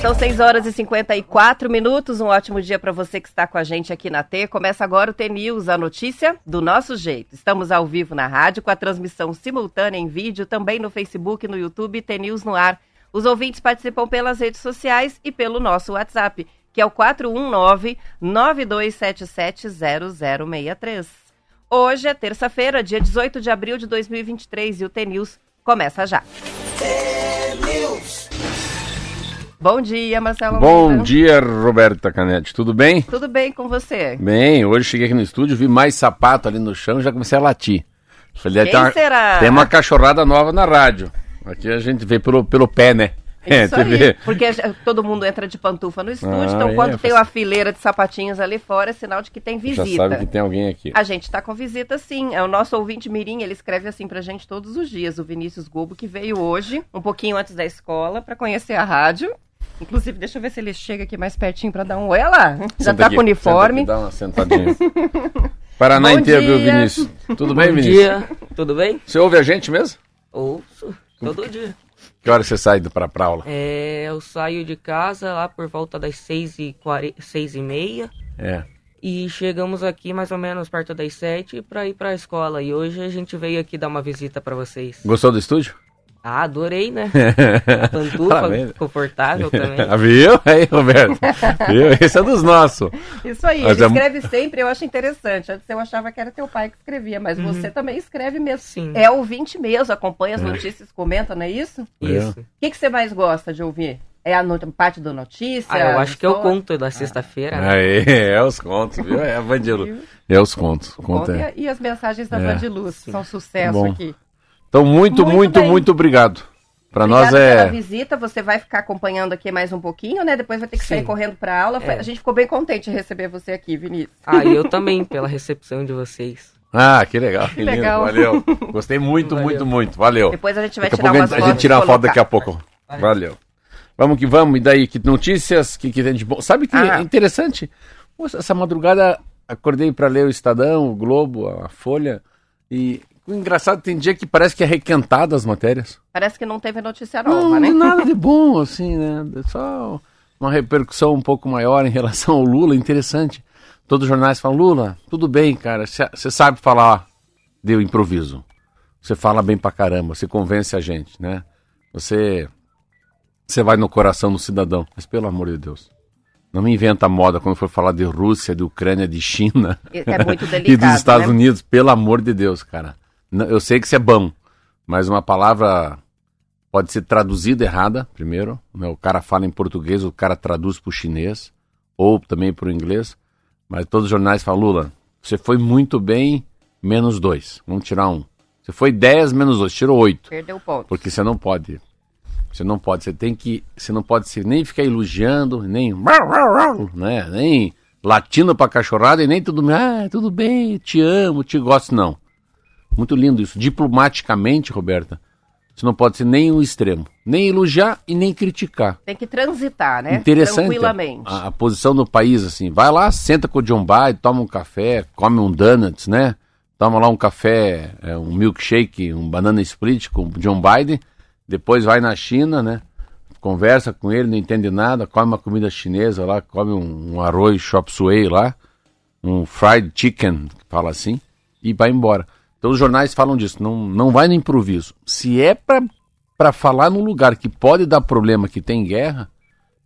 São 6 horas e 54 minutos. Um ótimo dia para você que está com a gente aqui na T. Começa agora o T News, a notícia do nosso jeito. Estamos ao vivo na rádio com a transmissão simultânea em vídeo, também no Facebook, no YouTube, T News no ar. Os ouvintes participam pelas redes sociais e pelo nosso WhatsApp, que é o 419-9277-0063. Hoje é terça-feira, dia 18 de abril de 2023 e o T News começa já. T-News. Bom dia, Marcelo. Bom dia, Roberta Canete. Tudo bem? Tudo bem com você? Bem, hoje cheguei aqui no estúdio, vi mais sapato ali no chão e já comecei a latir. Falei, Quem tem uma, será? Tem uma cachorrada nova na rádio. Aqui a gente vê pelo, pelo pé, né? É, Isso aí, porque todo mundo entra de pantufa no estúdio, ah, então quando é, tem uma fileira de sapatinhos ali fora, é sinal de que tem visita. Já sabe que tem alguém aqui. A gente está com visita sim, é o nosso ouvinte Mirim, ele escreve assim pra gente todos os dias, o Vinícius Gobo, que veio hoje, um pouquinho antes da escola, para conhecer a rádio Inclusive, deixa eu ver se ele chega aqui mais pertinho para dar um oi. lá, já tá aqui, com uniforme. Dá uma sentadinha. Paraná inteiro, viu, Vinícius? Tudo bem, Vinícius? Bom dia, tudo bem? Você ouve a gente mesmo? Ouço, todo dia. Que hora você sai para pra aula? É, eu saio de casa lá por volta das seis e, seis e meia. É. E chegamos aqui mais ou menos perto das sete para ir para a escola. E hoje a gente veio aqui dar uma visita para vocês. Gostou do estúdio? Ah, adorei, né? Pantufa, confortável também. Viu? Aí, Roberto. Viu? Esse é dos nossos. Isso aí, mas ele é... escreve sempre, eu acho interessante. Antes eu achava que era teu pai que escrevia, mas uhum. você também escreve mesmo. Sim. É ouvinte mesmo, acompanha as é. notícias, comenta, não é isso? Isso. O que, que você mais gosta de ouvir? É a parte do notícia? Ah, eu acho que é o conto da sexta-feira. Ah. Né? É, é os contos, viu? É a Vandilu. É os contos. Conto é. E as mensagens da é. Vandiluz, são sucesso Bom. aqui. Então, muito, muito, muito, muito obrigado. Para nós é. Pela visita, você vai ficar acompanhando aqui mais um pouquinho, né? Depois vai ter que Sim. sair correndo para aula. É. A gente ficou bem contente de receber você aqui, Vinícius. Ah, e eu também pela recepção de vocês. Ah, que legal, que, que legal. Valeu. Gostei muito, Valeu. muito, muito. Valeu. Depois a gente vai daqui tirar umas fotos. A gente tira a foto daqui a pouco. Valeu. Valeu. Vamos que vamos. E daí, que notícias que, que tem de bom? Sabe que ah. é interessante? Essa madrugada acordei para ler o Estadão, o Globo, a Folha e engraçado, tem dia que parece que é requentado as matérias. Parece que não teve notícia nova, não, né? Nada de bom, assim, né? É só uma repercussão um pouco maior em relação ao Lula, interessante. Todos os jornais falam, Lula, tudo bem, cara, você sabe falar de improviso. Você fala bem pra caramba, você convence a gente, né? Você, você vai no coração do cidadão. Mas pelo amor de Deus, não me inventa moda quando for falar de Rússia, de Ucrânia, de China. É muito delicado, e dos Estados né? Unidos, pelo amor de Deus, cara. Eu sei que isso é bom, mas uma palavra pode ser traduzida errada, primeiro. Né? O cara fala em português, o cara traduz para o chinês, ou também para o inglês. Mas todos os jornais falam, Lula, você foi muito bem, menos dois. Vamos tirar um. Você foi 10 menos dois, tirou oito. Perdeu ponto. Porque você não pode. Você não pode, você tem que. Você não pode ser, nem ficar elogiando, nem. Né, nem latindo pra cachorrada e nem tudo. Ah, tudo bem, te amo, te gosto, não. Muito lindo isso. Diplomaticamente, Roberta, você não pode ser nem um extremo. Nem elogiar e nem criticar. Tem que transitar, né? Interessante. Tranquilamente. A, a posição do país, assim. Vai lá, senta com o John Biden, toma um café, come um donuts, né? Toma lá um café, é, um milkshake, um banana split com o John Biden. Depois vai na China, né? Conversa com ele, não entende nada, come uma comida chinesa lá, come um, um arroz chop suey lá, um fried chicken, fala assim, e vai embora. Então os jornais falam disso, não, não vai no improviso. Se é para falar num lugar que pode dar problema, que tem guerra,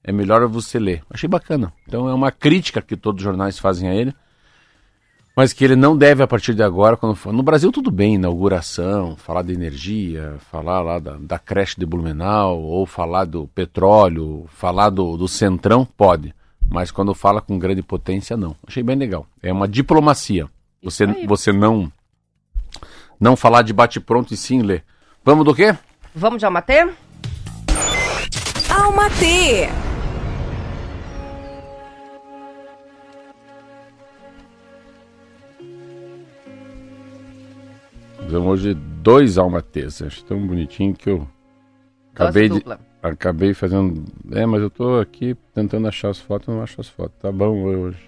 é melhor você ler. Achei bacana. Então é uma crítica que todos os jornais fazem a ele, mas que ele não deve, a partir de agora, quando for... no Brasil tudo bem, inauguração, falar de energia, falar lá da, da creche de Blumenau, ou falar do petróleo, falar do, do centrão, pode. Mas quando fala com grande potência, não. Achei bem legal. É uma diplomacia. Você, você não não falar de bate-pronto e sim ler. Vamos do quê? Vamos de Almatê? Almatê! Fizemos hoje dois almatês. Acho tão bonitinho que eu acabei de, acabei fazendo. É, mas eu tô aqui tentando achar as fotos, não acho as fotos. Tá bom hoje.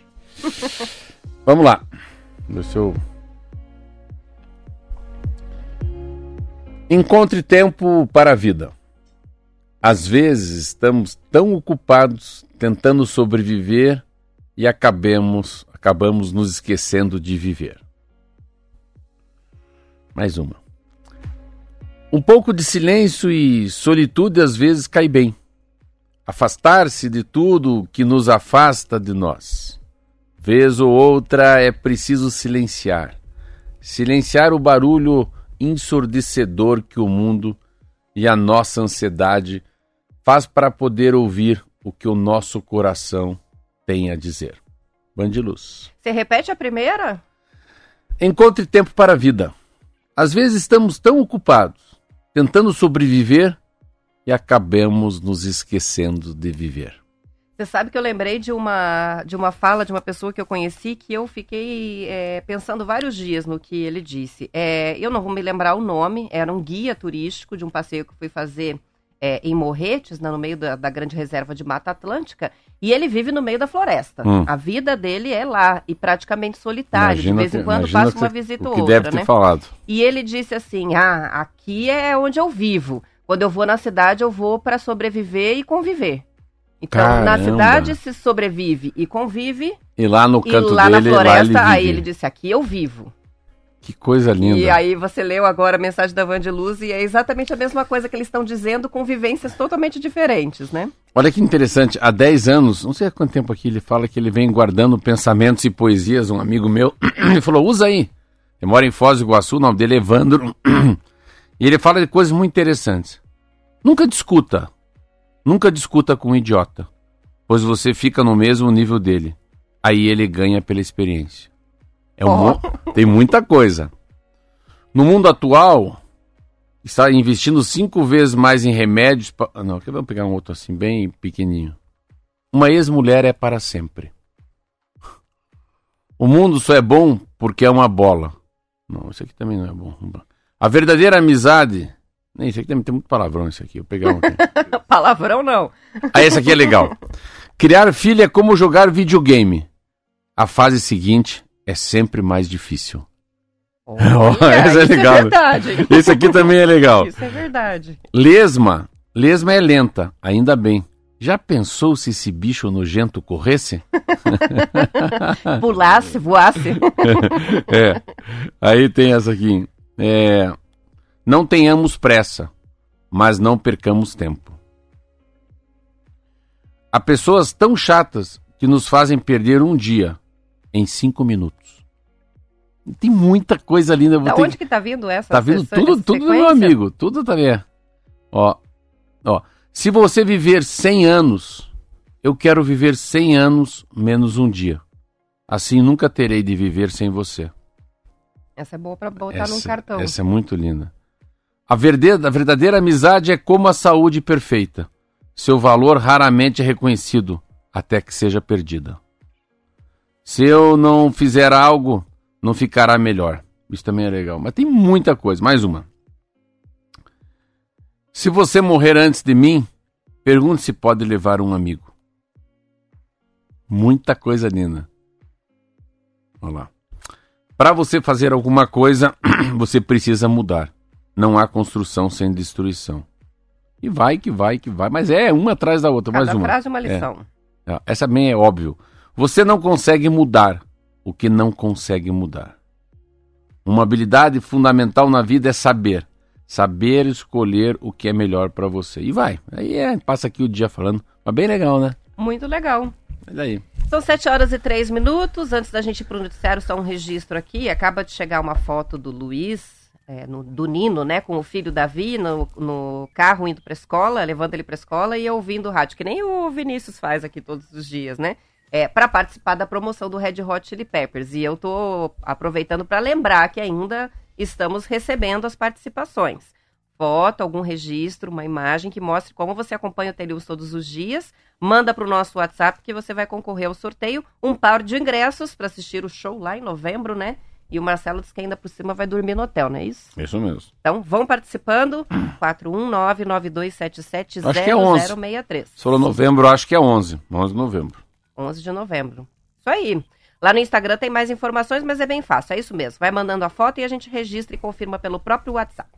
Vamos lá. Deixa eu Encontre tempo para a vida. Às vezes estamos tão ocupados tentando sobreviver e acabemos, acabamos nos esquecendo de viver. Mais uma. Um pouco de silêncio e solitude às vezes cai bem. Afastar-se de tudo que nos afasta de nós. Vez ou outra é preciso silenciar. Silenciar o barulho ensurdecedor que o mundo e a nossa ansiedade faz para poder ouvir o que o nosso coração tem a dizer. Bandiluz. Você repete a primeira? Encontre tempo para a vida. Às vezes estamos tão ocupados tentando sobreviver e acabamos nos esquecendo de viver. Você sabe que eu lembrei de uma, de uma fala de uma pessoa que eu conheci que eu fiquei é, pensando vários dias no que ele disse. É, eu não vou me lembrar o nome, era um guia turístico de um passeio que fui fazer é, em Morretes, né, no meio da, da, grande reserva de Mata Atlântica, e ele vive no meio da floresta. Hum. A vida dele é lá e praticamente solitário. Imagina de vez em quando passa uma visita ou outra. Deve ter né? falado. E ele disse assim: Ah, aqui é onde eu vivo. Quando eu vou na cidade, eu vou para sobreviver e conviver. Então, Caramba. na cidade se sobrevive e convive. E lá no canto e lá dele, na floresta, ele aí ele disse: aqui eu vivo. Que coisa linda. E aí você leu agora a mensagem da Van de Luz e é exatamente a mesma coisa que eles estão dizendo com vivências totalmente diferentes, né? Olha que interessante, há 10 anos, não sei há quanto tempo aqui ele fala que ele vem guardando pensamentos e poesias, um amigo meu, ele falou, usa aí. Ele mora em Foz do Iguaçu, o nome dele é Evandro, e ele fala de coisas muito interessantes. Nunca discuta, Nunca discuta com um idiota, pois você fica no mesmo nível dele. Aí ele ganha pela experiência. É um oh. Tem muita coisa. No mundo atual, está investindo cinco vezes mais em remédios. Pa... Ah, não, vamos pegar um outro assim, bem pequenininho. Uma ex-mulher é para sempre. O mundo só é bom porque é uma bola. Não, isso aqui também não é bom. A verdadeira amizade nem, isso aqui tem, muito palavrão isso aqui. Eu pegar um aqui. palavrão não. Ah, esse aqui é legal. Criar filho é como jogar videogame. A fase seguinte é sempre mais difícil. Olha, oh, esse é legal. É verdade. Esse aqui também é legal. Isso é verdade. Lesma. Lesma é lenta, ainda bem. Já pensou se esse bicho nojento corresse? Pulasse, voasse. é. Aí tem essa aqui. É, não tenhamos pressa, mas não percamos tempo. Há pessoas tão chatas que nos fazem perder um dia em cinco minutos. Tem muita coisa linda. Da onde que... que tá vindo essa? Tá vindo tudo, tudo do meu amigo, tudo tá vendo. Ó, ó, se você viver 100 anos, eu quero viver 100 anos menos um dia. Assim nunca terei de viver sem você. Essa é boa para botar essa, num cartão. Essa é muito linda. A verdadeira, a verdadeira amizade é como a saúde perfeita. Seu valor raramente é reconhecido até que seja perdida. Se eu não fizer algo, não ficará melhor. Isso também é legal. Mas tem muita coisa. Mais uma. Se você morrer antes de mim, pergunte se pode levar um amigo. Muita coisa linda. Olha lá. Para você fazer alguma coisa, você precisa mudar. Não há construção sem destruição. E vai, que vai, que vai. Mas é uma atrás da outra, Cada mais uma. frase uma lição. É. é. Essa bem é óbvio. Você não consegue mudar o que não consegue mudar. Uma habilidade fundamental na vida é saber. Saber escolher o que é melhor para você. E vai. Aí é, passa aqui o dia falando. Mas bem legal, né? Muito legal. Mas aí. São 7 horas e 3 minutos. Antes da gente ir para o noticiário, só um registro aqui. Acaba de chegar uma foto do Luiz é, no, do Nino, né, com o filho Davi no, no carro indo para escola, levando ele para escola e ouvindo o rádio, que nem o Vinícius faz aqui todos os dias, né? É, para participar da promoção do Red Hot Chili Peppers. E eu tô aproveitando para lembrar que ainda estamos recebendo as participações. Foto, algum registro, uma imagem que mostre como você acompanha o Teleus todos os dias. Manda para o nosso WhatsApp que você vai concorrer ao sorteio um par de ingressos para assistir o show lá em novembro, né? E o Marcelo disse que ainda por cima vai dormir no hotel, não é isso? Isso mesmo. Então, vão participando. 419-9277-0063. Acho que é 11. Você falou novembro, acho que é 11. 11 de novembro. 11 de novembro. Isso aí. Lá no Instagram tem mais informações, mas é bem fácil. É isso mesmo. Vai mandando a foto e a gente registra e confirma pelo próprio WhatsApp.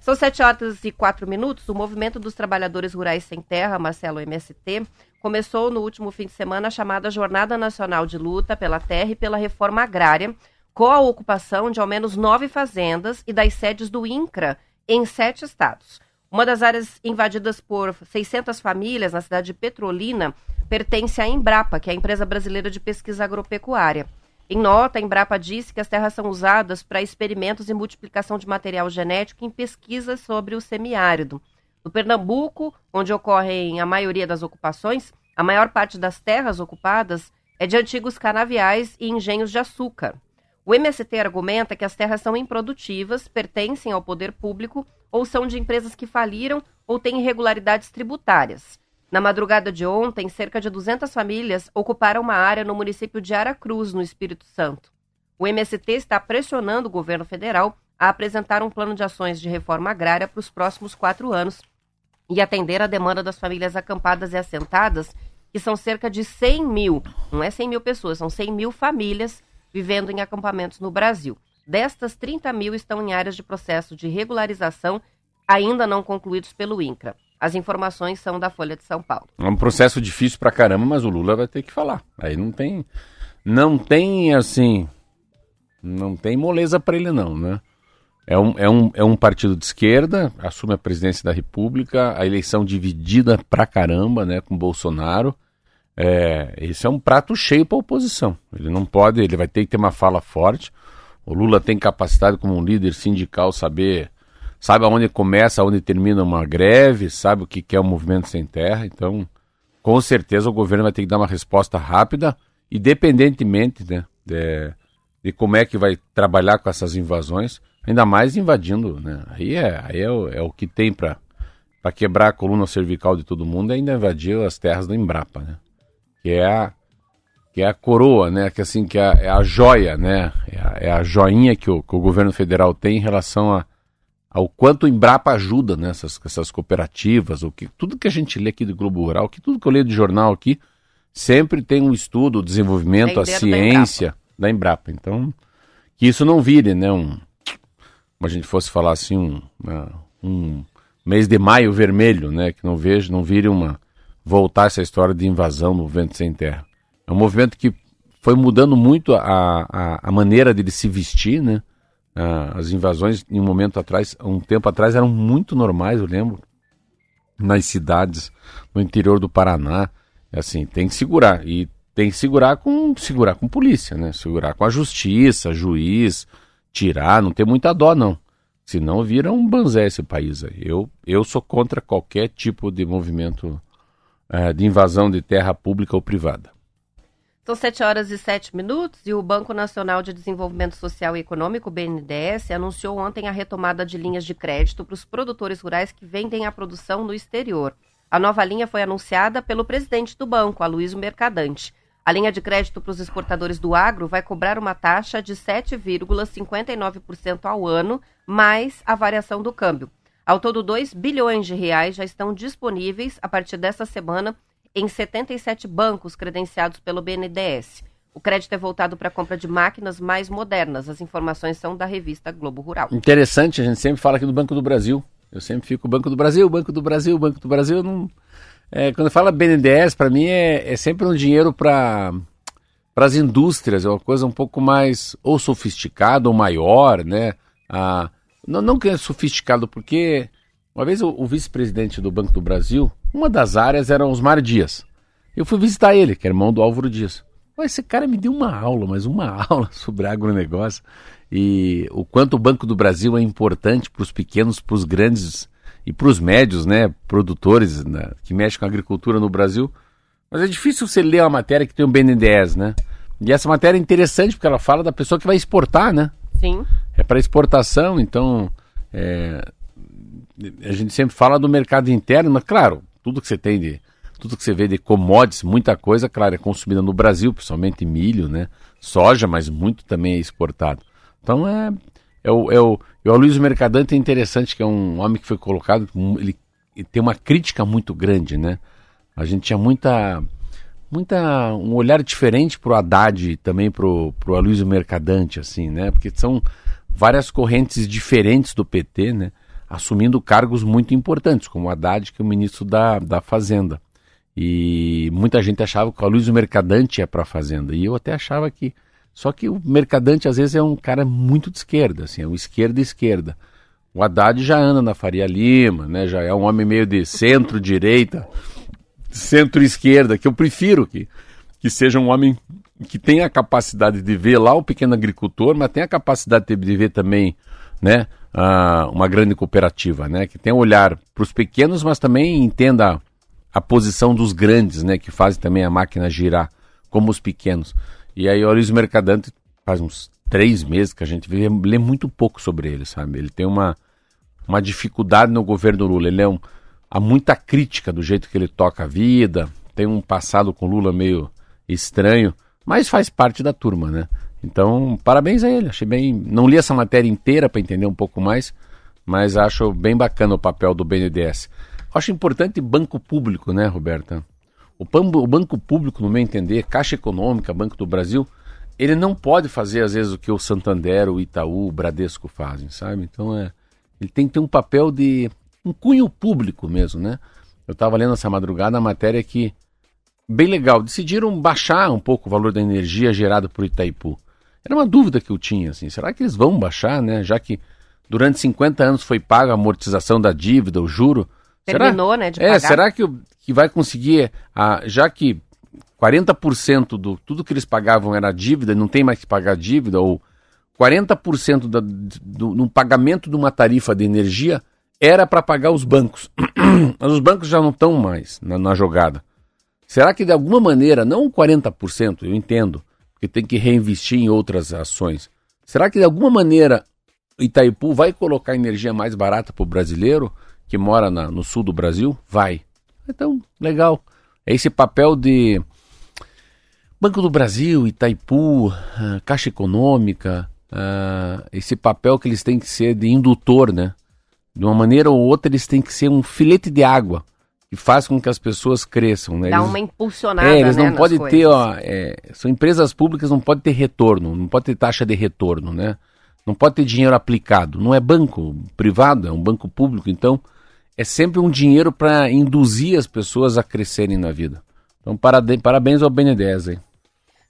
São 7 horas e 4 minutos. O Movimento dos Trabalhadores Rurais Sem Terra, Marcelo MST, começou no último fim de semana a chamada Jornada Nacional de Luta pela Terra e pela Reforma Agrária, com a ocupação de ao menos nove fazendas e das sedes do INCRA em sete estados. Uma das áreas invadidas por 600 famílias na cidade de Petrolina pertence à Embrapa, que é a empresa brasileira de pesquisa agropecuária. Em nota, a Embrapa disse que as terras são usadas para experimentos e multiplicação de material genético em pesquisas sobre o semiárido. No Pernambuco, onde ocorrem a maioria das ocupações, a maior parte das terras ocupadas é de antigos canaviais e engenhos de açúcar. O MST argumenta que as terras são improdutivas, pertencem ao poder público ou são de empresas que faliram ou têm irregularidades tributárias. Na madrugada de ontem, cerca de 200 famílias ocuparam uma área no município de Aracruz, no Espírito Santo. O MST está pressionando o governo federal a apresentar um plano de ações de reforma agrária para os próximos quatro anos e atender a demanda das famílias acampadas e assentadas, que são cerca de 100 mil, não é 100 mil pessoas, são 100 mil famílias vivendo em acampamentos no Brasil. Destas, 30 mil estão em áreas de processo de regularização ainda não concluídos pelo INCRA. As informações são da Folha de São Paulo. É um processo difícil pra caramba, mas o Lula vai ter que falar. Aí não tem. Não tem assim. Não tem moleza para ele, não, né? É um, é, um, é um partido de esquerda, assume a presidência da República, a eleição dividida pra caramba, né, com Bolsonaro. É, esse é um prato cheio para a oposição. Ele não pode, ele vai ter que ter uma fala forte. O Lula tem capacidade como um líder sindical saber sabe aonde começa, aonde termina uma greve, sabe o que é o movimento sem terra. Então, com certeza o governo vai ter que dar uma resposta rápida, independentemente né, de, de como é que vai trabalhar com essas invasões, ainda mais invadindo. Né? Aí é, aí é, o, é o que tem para quebrar a coluna cervical de todo mundo, é ainda invadir as terras da Embrapa, né? Que é a que é a coroa, né? Que assim que é a, é joia, né? É a, é a joinha que o, que o governo federal tem em relação a, ao quanto o Embrapa ajuda nessas essas cooperativas, o que tudo que a gente lê aqui do Globo Rural, que tudo que eu leio de jornal aqui, sempre tem um estudo, o desenvolvimento, a ciência da Embrapa. da Embrapa. Então, que isso não vire, né, um como a gente fosse falar assim, um, né, um mês de maio vermelho, né, que não vejo, não vire uma voltar essa história de invasão no vento sem terra. É um movimento que foi mudando muito a, a, a maneira de se vestir, né? Ah, as invasões, em um momento atrás, um tempo atrás, eram muito normais, eu lembro, nas cidades no interior do Paraná. Assim, tem que segurar. E tem que segurar com segurar com polícia, né? Segurar com a justiça, juiz, tirar, não tem muita dó, não. Senão vira um banzé esse país aí. Eu, eu sou contra qualquer tipo de movimento uh, de invasão de terra pública ou privada. São 7 horas e 7 minutos e o Banco Nacional de Desenvolvimento Social e Econômico, BNDES, anunciou ontem a retomada de linhas de crédito para os produtores rurais que vendem a produção no exterior. A nova linha foi anunciada pelo presidente do banco, Aloysio Mercadante. A linha de crédito para os exportadores do agro vai cobrar uma taxa de 7,59% ao ano, mais a variação do câmbio. Ao todo, 2 bilhões de reais já estão disponíveis a partir desta semana em 77 bancos credenciados pelo BNDES. O crédito é voltado para a compra de máquinas mais modernas. As informações são da revista Globo Rural. Interessante, a gente sempre fala aqui do Banco do Brasil. Eu sempre fico Banco do Brasil, Banco do Brasil, Banco do Brasil. Não... É, quando fala BNDES, para mim é, é, sempre um dinheiro para as indústrias, é uma coisa um pouco mais ou sofisticada ou maior, né? Ah, não, não que é sofisticado, porque uma vez o, o vice-presidente do Banco do Brasil, uma das áreas era Osmar Dias. Eu fui visitar ele, que é irmão do Álvaro Dias. esse cara me deu uma aula, mas uma aula sobre agronegócio e o quanto o Banco do Brasil é importante para os pequenos, para os grandes e para os médios, né, produtores né, que mexem com a agricultura no Brasil. Mas é difícil você ler uma matéria que tem um BNDES, né? E essa matéria é interessante porque ela fala da pessoa que vai exportar, né? Sim. Para exportação, então é, a gente sempre fala do mercado interno, mas claro, tudo que você tem de. Tudo que você vê de commodities, muita coisa, claro, é consumida no Brasil, principalmente milho, né? Soja, mas muito também é exportado. Então é. É o, é o, é o Luiz Mercadante é interessante, que é um homem que foi colocado, ele, ele tem uma crítica muito grande, né? A gente tinha muita muita um olhar diferente para o Haddad e também para o Aloysio Mercadante, assim, né? Porque são várias correntes diferentes do PT, né? assumindo cargos muito importantes, como Haddad, que é o ministro da, da Fazenda. E muita gente achava que o Luiz Mercadante ia para a Fazenda. E eu até achava que. Só que o Mercadante, às vezes, é um cara muito de esquerda, assim, é um esquerda-esquerda. O Haddad já anda na Faria Lima, né? Já é um homem meio de centro-direita, centro-esquerda, que eu prefiro que, que seja um homem que tenha a capacidade de ver lá o pequeno agricultor, mas tenha a capacidade de ver também, né? Uh, uma grande cooperativa, né? Que tenha um olhar para os pequenos, mas também entenda a posição dos grandes, né? Que fazem também a máquina girar, como os pequenos. E aí o Luiz Mercadante faz uns três meses que a gente vê, lê muito pouco sobre ele, sabe? Ele tem uma, uma dificuldade no governo Lula. Ele é um, há muita crítica do jeito que ele toca a vida, tem um passado com Lula meio estranho, mas faz parte da turma, né? Então, parabéns a ele. Achei bem. Não li essa matéria inteira para entender um pouco mais, mas acho bem bacana o papel do BNDES. Acho importante banco público, né, Roberta? O, o banco público, no meu entender, Caixa Econômica, Banco do Brasil, ele não pode fazer, às vezes, o que o Santander, o Itaú, o Bradesco fazem, sabe? Então, é, ele tem que ter um papel de um cunho público mesmo, né? Eu estava lendo essa madrugada a matéria que, bem legal, decidiram baixar um pouco o valor da energia gerada por Itaipu. Era uma dúvida que eu tinha, assim, será que eles vão baixar, né? Já que durante 50 anos foi paga a amortização da dívida, o juro. Terminou, será, né, de é, pagar. será que, que vai conseguir, a, já que 40% do tudo que eles pagavam era dívida, não tem mais que pagar dívida, ou 40% da, do, no pagamento de uma tarifa de energia era para pagar os bancos. Mas os bancos já não estão mais na, na, jogada. Será que de alguma maneira, não 40%, eu entendo, porque tem que reinvestir em outras ações. Será que de alguma maneira Itaipu vai colocar energia mais barata para o brasileiro que mora na, no sul do Brasil? Vai. Então, legal. É esse papel de Banco do Brasil, Itaipu, ah, Caixa Econômica, uh, esse papel que eles têm que ser de indutor, né? De uma maneira ou outra, eles têm que ser um filete de água que faz com que as pessoas cresçam, né? Dá eles, uma impulsionada, é, eles né, não podem coisas. ter, ó, é, são empresas públicas, não pode ter retorno, não pode ter taxa de retorno, né? Não pode ter dinheiro aplicado. Não é banco privado, é um banco público, então é sempre um dinheiro para induzir as pessoas a crescerem na vida. Então, parabéns ao BNDES aí.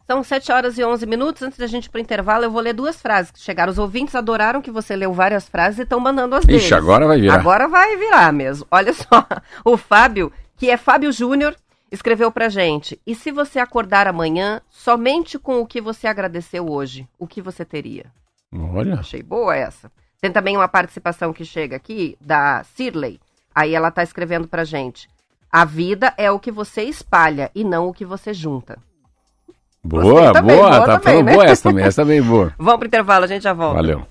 São 7 horas e 11 minutos. Antes da gente ir para o intervalo, eu vou ler duas frases que chegaram. Os ouvintes adoraram que você leu várias frases e estão mandando as deles. Ixi, agora vai virar. Agora vai virar mesmo. Olha só, o Fábio, que é Fábio Júnior, escreveu pra gente. E se você acordar amanhã somente com o que você agradeceu hoje, o que você teria? Olha. Achei boa essa. Tem também uma participação que chega aqui da Cirley. Aí ela tá escrevendo pra gente. A vida é o que você espalha e não o que você junta. Boa, também, boa, boa tá também, falando né? boa essa também, essa também é boa. Vamos pro intervalo, a gente já volta. Valeu.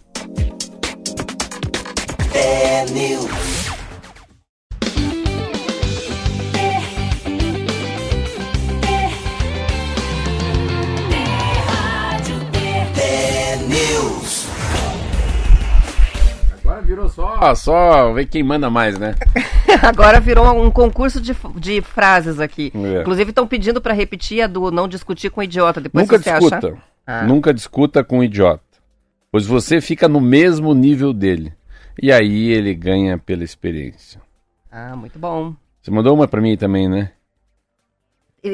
Só, só ver quem manda mais, né? Agora virou um concurso de, de frases aqui. É. Inclusive estão pedindo pra repetir a do não discutir com idiota. Depois Nunca você discuta. achar. Ah. Nunca discuta com idiota. Pois você fica no mesmo nível dele. E aí ele ganha pela experiência. Ah, muito bom. Você mandou uma pra mim também, né?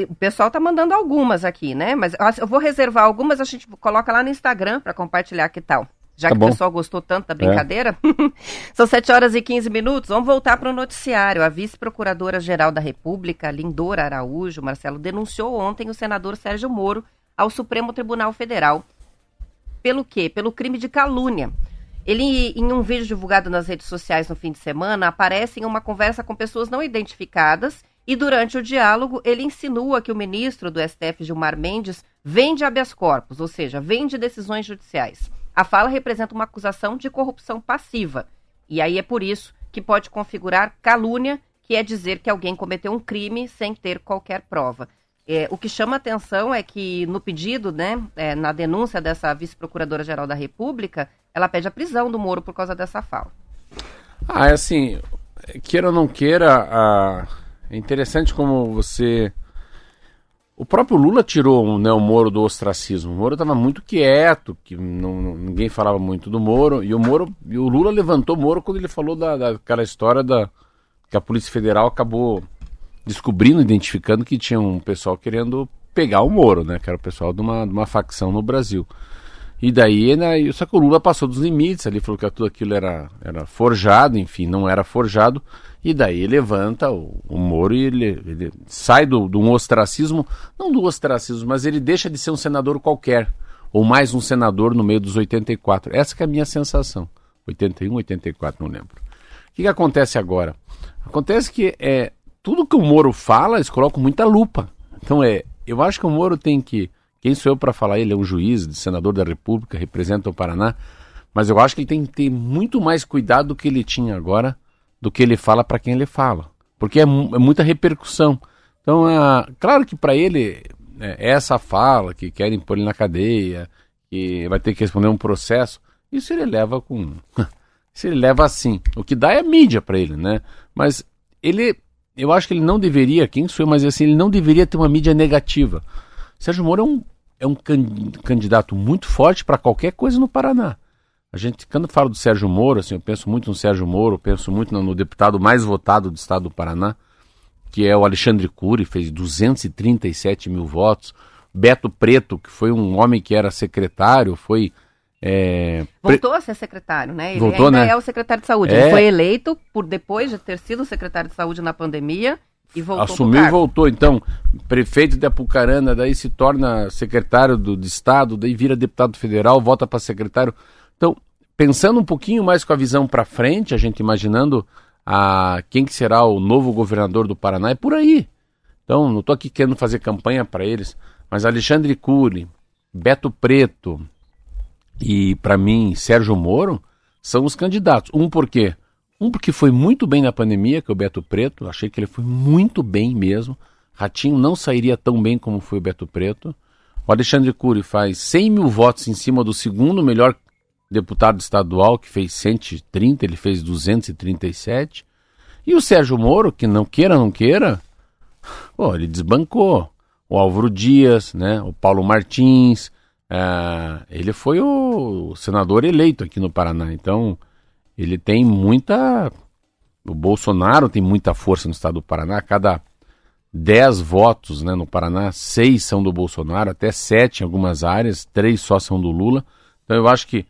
O pessoal tá mandando algumas aqui, né? Mas eu vou reservar algumas, a gente coloca lá no Instagram pra compartilhar que tal. Já Tá que bom. É. o pessoal gostou tanto da brincadeira. São 7 horas e 15 minutos. Vamos voltar para o noticiário. A vice-procuradora-geral da República, Lindora Araújo, Marcelo, denunciou ontem o senador Sérgio Moro ao Supremo Tribunal Federal. Pelo quê? Pelo crime de calúnia. Ele, em um vídeo divulgado nas redes sociais no fim de semana, aparece em uma conversa com pessoas não identificadas e, durante o diálogo, ele insinua que o ministro do STF, Gilmar Mendes, vende habeas corpus, ou seja, vende decisões judiciais. A fala representa uma acusação de corrupção passiva. E aí é por isso que pode configurar calúnia, que é dizer que alguém cometeu um crime sem ter qualquer prova. É, o que chama atenção é que no pedido, né, é, na denúncia dessa vice-procuradora-geral da República, ela pede a prisão do Moro por causa dessa fala. Ah, é assim, queira ou não queira, ah, é interessante como você. O próprio Lula tirou né, o Moro do ostracismo. O Moro estava muito quieto, que não, ninguém falava muito do Moro. E o Moro, e o Lula levantou o Moro quando ele falou da, daquela história da que a Polícia Federal acabou descobrindo, identificando que tinha um pessoal querendo pegar o Moro, né? Que era o pessoal de uma, de uma facção no Brasil. E daí, né, só que o Lula passou dos limites ali, falou que tudo aquilo era, era forjado, enfim, não era forjado. E daí levanta o, o Moro e ele, ele sai do, do um ostracismo, não do ostracismo, mas ele deixa de ser um senador qualquer, ou mais um senador no meio dos 84. Essa é a minha sensação. 81, 84, não lembro. O que, que acontece agora? Acontece que é, tudo que o Moro fala, eles colocam muita lupa. Então é, eu acho que o Moro tem que. Quem sou eu para falar? Ele é um juiz, senador da República, representa o Paraná. Mas eu acho que ele tem que ter muito mais cuidado do que ele tinha agora do que ele fala para quem ele fala. Porque é, é, muita repercussão. Então, é, claro que para ele, é, essa fala, que querem pôr ele na cadeia, que vai ter que responder um processo, isso ele leva com. isso ele leva assim. O que dá é mídia para ele, né? Mas ele. Eu acho que ele não deveria, quem sou eu, mas assim, ele não deveria ter uma mídia negativa. Sérgio Moro é um, é um candidato muito forte para qualquer coisa no Paraná. A gente, quando fala do Sérgio Moro, assim, eu penso muito no Sérgio Moro, penso muito no, no deputado mais votado do estado do Paraná, que é o Alexandre Cury, fez 237 mil votos. Beto Preto, que foi um homem que era secretário, foi. É... Voltou a ser secretário, né? Ele Voltou, ainda né? é o secretário de saúde. É... Ele foi eleito por depois de ter sido secretário de saúde na pandemia e voltou. Assumiu e voltou. Então, prefeito de Apucarana, daí se torna secretário do, do Estado, daí vira deputado federal, volta para secretário. Então, pensando um pouquinho mais com a visão para frente, a gente imaginando a quem que será o novo governador do Paraná, é por aí. Então, não estou aqui querendo fazer campanha para eles, mas Alexandre Cury, Beto Preto e, para mim, Sérgio Moro são os candidatos. Um por quê? Um porque foi muito bem na pandemia, que é o Beto Preto, achei que ele foi muito bem mesmo. Ratinho não sairia tão bem como foi o Beto Preto. O Alexandre Cury faz 100 mil votos em cima do segundo melhor deputado estadual, que fez 130, ele fez 237. E o Sérgio Moro, que não queira, não queira, pô, ele desbancou. O Álvaro Dias, né, o Paulo Martins, é, ele foi o senador eleito aqui no Paraná. Então, ele tem muita. O Bolsonaro tem muita força no estado do Paraná. Cada 10 votos né, no Paraná, seis são do Bolsonaro, até sete em algumas áreas, três só são do Lula. Então, eu acho que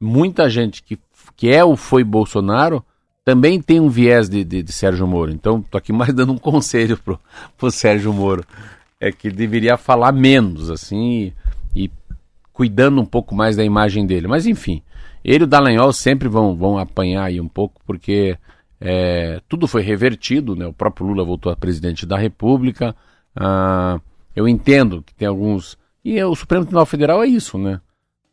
muita gente que, que é ou foi Bolsonaro também tem um viés de, de, de Sérgio Moro. Então, estou aqui mais dando um conselho pro, pro Sérgio Moro. É que deveria falar menos, assim, e, e cuidando um pouco mais da imagem dele. Mas, enfim, ele e o Dallagnol sempre vão, vão apanhar aí um pouco, porque é, tudo foi revertido, né? O próprio Lula voltou a presidente da República. Ah, eu entendo que tem alguns... E o Supremo Tribunal Federal é isso, né?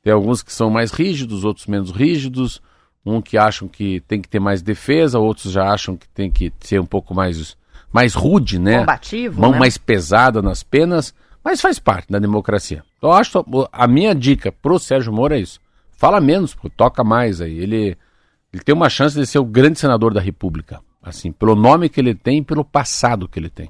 Tem alguns que são mais rígidos, outros menos rígidos. Um que acham que tem que ter mais defesa, outros já acham que tem que ser um pouco mais, mais rude, né? Combativo. Mão né? mais pesada nas penas, mas faz parte da democracia. Então, eu acho a minha dica pro Sérgio Moro é isso. Fala menos, toca mais aí. Ele, ele tem uma chance de ser o grande senador da República. Assim, pelo nome que ele tem e pelo passado que ele tem.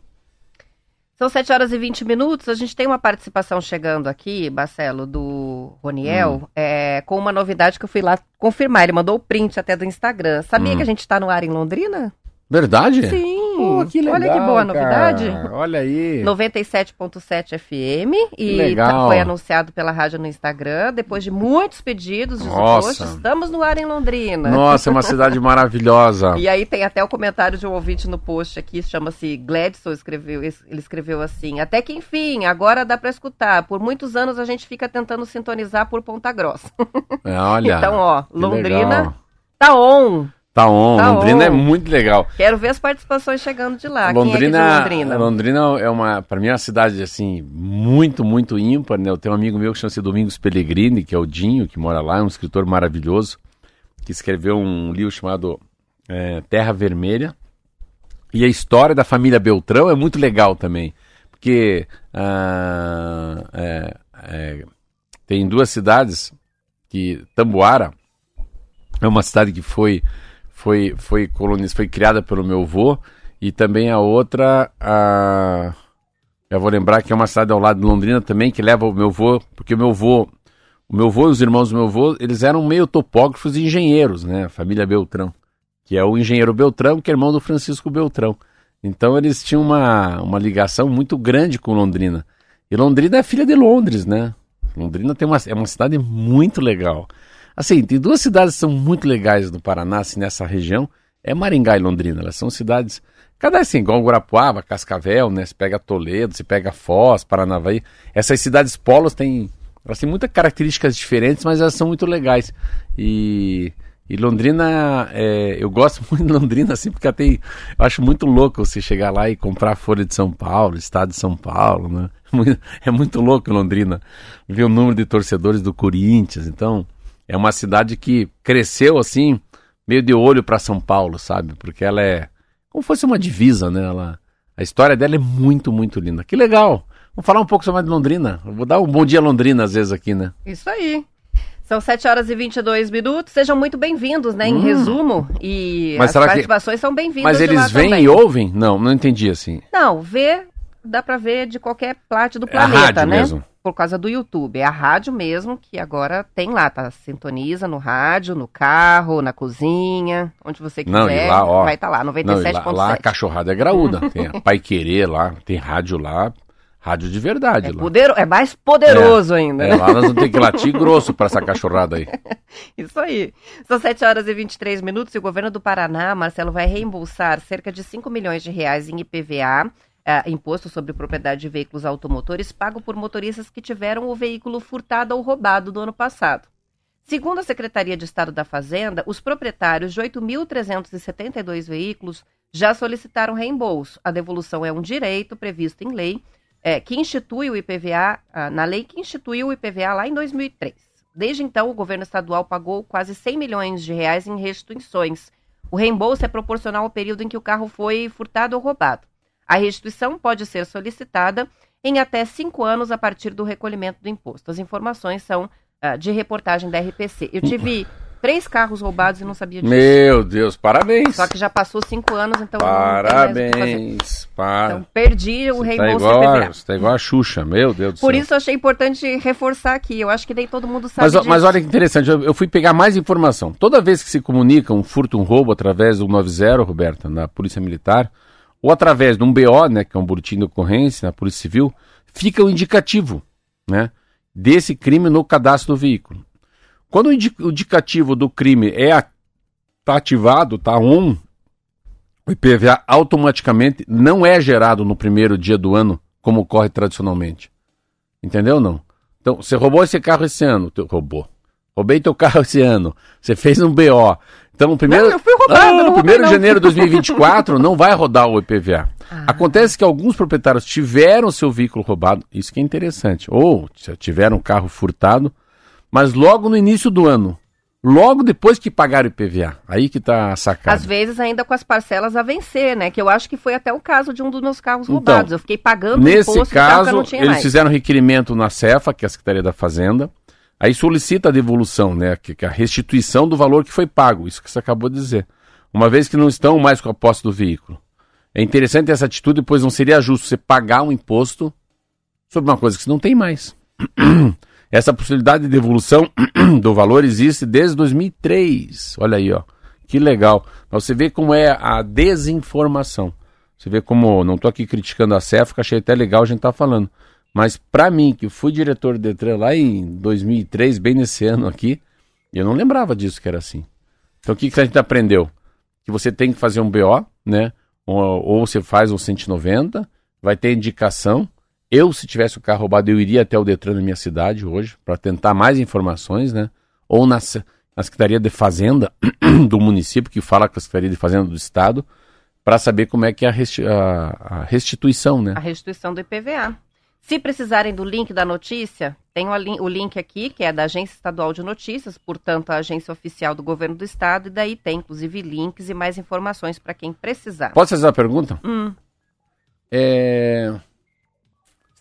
São 7 horas e 20 minutos. A gente tem uma participação chegando aqui, Marcelo, do Roniel, hum. é, com uma novidade que eu fui lá confirmar. Ele mandou o print até do Instagram. Sabia hum. que a gente está no ar em Londrina? Verdade? Sim. Pô, que legal, Olha que boa novidade. Olha aí. 97.7 FM e tá, foi anunciado pela rádio no Instagram, depois de muitos pedidos de Nossa. estamos no ar em Londrina. Nossa, é uma cidade maravilhosa. E aí tem até o comentário de um ouvinte no post aqui, chama-se Gladson, escreveu, ele escreveu assim: "Até que enfim, agora dá para escutar. Por muitos anos a gente fica tentando sintonizar por Ponta Grossa." É, olha. então, ó, Londrina legal. tá on. Tá on. Tá Londrina on. é muito legal. Quero ver as participações chegando de lá. Londrina, é, Londrina? Londrina é uma, para mim, é uma cidade assim muito, muito ímpar. Né? Eu tenho um amigo meu que chama-se Domingos Pellegrini, que é o Dinho, que mora lá, é um escritor maravilhoso, que escreveu um livro chamado é, Terra Vermelha. E a história da família Beltrão é muito legal também, porque ah, é, é, tem duas cidades que Tamboara é uma cidade que foi foi, foi, coloniz... foi criada pelo meu avô, e também a outra, a... Já vou lembrar que é uma cidade ao lado de Londrina também, que leva o meu avô, porque o meu avô, o meu avô e os irmãos do meu avô, eles eram meio topógrafos e engenheiros, né? A família Beltrão, que é o engenheiro Beltrão, que é irmão do Francisco Beltrão. Então eles tinham uma, uma ligação muito grande com Londrina. E Londrina é filha de Londres, né? Londrina tem uma, é uma cidade muito legal. Assim, tem duas cidades que são muito legais no Paraná, assim, nessa região. É Maringá e Londrina. Elas são cidades. Cada assim, igual Guarapuava, Cascavel, né? Você pega Toledo, você pega Foz, Paranavaí. Essas cidades polos têm. Elas têm muitas características diferentes, mas elas são muito legais. E, e Londrina, é, eu gosto muito de Londrina, assim, porque tem. Eu acho muito louco você chegar lá e comprar Folha de São Paulo, Estado de São Paulo, né? É muito louco Londrina. Ver o número de torcedores do Corinthians. Então, é uma cidade que cresceu assim, meio de olho para São Paulo, sabe? Porque ela é como fosse uma divisa, né? Ela, a história dela é muito, muito linda. Que legal! Vamos falar um pouco sobre de Londrina. Eu vou dar um bom dia Londrina às vezes aqui, né? Isso aí. São 7 horas e 22 minutos. Sejam muito bem-vindos, né? Em hum. resumo. E Mas as participações que... são bem-vindas. Mas eles vêm também. e ouvem? Não, não entendi assim. Não, ver dá para ver de qualquer parte do planeta, é a rádio né? Mesmo. Por causa do YouTube. É a rádio mesmo que agora tem lá, tá? Sintoniza no rádio, no carro, na cozinha, onde você quiser. Não, e lá, ó, vai estar tá lá, 97.7. Lá, lá a cachorrada é graúda. tem a Pai Querer lá, tem rádio lá. Rádio de verdade é lá. É mais poderoso é, ainda. É, lá nós vamos ter que latir grosso para essa cachorrada aí. Isso aí. São 7 horas e 23 minutos e o governo do Paraná, Marcelo, vai reembolsar cerca de 5 milhões de reais em IPVA é, imposto sobre propriedade de veículos automotores pago por motoristas que tiveram o veículo furtado ou roubado do ano passado. Segundo a Secretaria de Estado da Fazenda, os proprietários de 8.372 veículos já solicitaram reembolso. A devolução é um direito previsto em lei é, que institui o IPVA, ah, na lei que instituiu o IPVA lá em 2003. Desde então, o governo estadual pagou quase 100 milhões de reais em restituições. O reembolso é proporcional ao período em que o carro foi furtado ou roubado. A restituição pode ser solicitada em até cinco anos a partir do recolhimento do imposto. As informações são uh, de reportagem da RPC. Eu tive três carros roubados e não sabia disso. Meu Deus, parabéns. Só que já passou cinco anos, então parabéns. Para. Então perdi o você tá reembolso tá igual, Você tá igual a Xuxa, meu Deus do Por céu. isso eu achei importante reforçar aqui. Eu acho que nem todo mundo sabe mas, disso. Mas olha que interessante, eu, eu, fui pegar mais informação. Toda vez que se comunica um furto, um roubo através do 90, Roberta, na Polícia Militar, ou através de um BO, né, que é um boletim de ocorrência na Polícia Civil, fica o indicativo, né, desse crime no cadastro do veículo. Quando o indicativo do crime é tá ativado, tá on, o IPVA automaticamente não é gerado no primeiro dia do ano, como ocorre tradicionalmente. Entendeu não? Então, você roubou esse carro esse ano, teu, roubou. Roubei teu carro esse ano. Você fez um BO. Então, primeiro, não, eu fui roubado, não, no primeiro de janeiro de 2024 não vai rodar o IPVA. Ah. Acontece que alguns proprietários tiveram seu veículo roubado, isso que é interessante, ou tiveram um carro furtado, mas logo no início do ano, logo depois que pagaram o IPVA, aí que está sacado. Às vezes ainda com as parcelas a vencer, né? Que eu acho que foi até o caso de um dos meus carros então, roubados. Eu fiquei pagando nesse imposto caso, não eles mais. fizeram requerimento na Cefa, que é a Secretaria da Fazenda, Aí solicita a devolução, né? Que, que a restituição do valor que foi pago, isso que você acabou de dizer. Uma vez que não estão mais com a posse do veículo. É interessante essa atitude, pois não seria justo você pagar um imposto sobre uma coisa que você não tem mais. Essa possibilidade de devolução do valor existe desde 2003. Olha aí, ó. Que legal. Mas você vê como é a desinformação. Você vê como, não estou aqui criticando a CEFCA, achei até legal a gente estar tá falando. Mas para mim, que fui diretor do Detran lá em 2003, bem nesse ano aqui, eu não lembrava disso que era assim. Então o que, que a gente aprendeu? Que você tem que fazer um BO, né? Ou, ou você faz um 190, vai ter indicação. Eu, se tivesse o carro roubado, eu iria até o Detran na minha cidade hoje para tentar mais informações, né? Ou na, na Secretaria de Fazenda do município, que fala com a Secretaria de Fazenda do Estado, para saber como é que é a, resti a, a restituição, né? A restituição do IPVA. Se precisarem do link da notícia, tem o link aqui, que é da Agência Estadual de Notícias, portanto, a agência oficial do governo do estado, e daí tem, inclusive, links e mais informações para quem precisar. Posso fazer uma pergunta? Hum. É...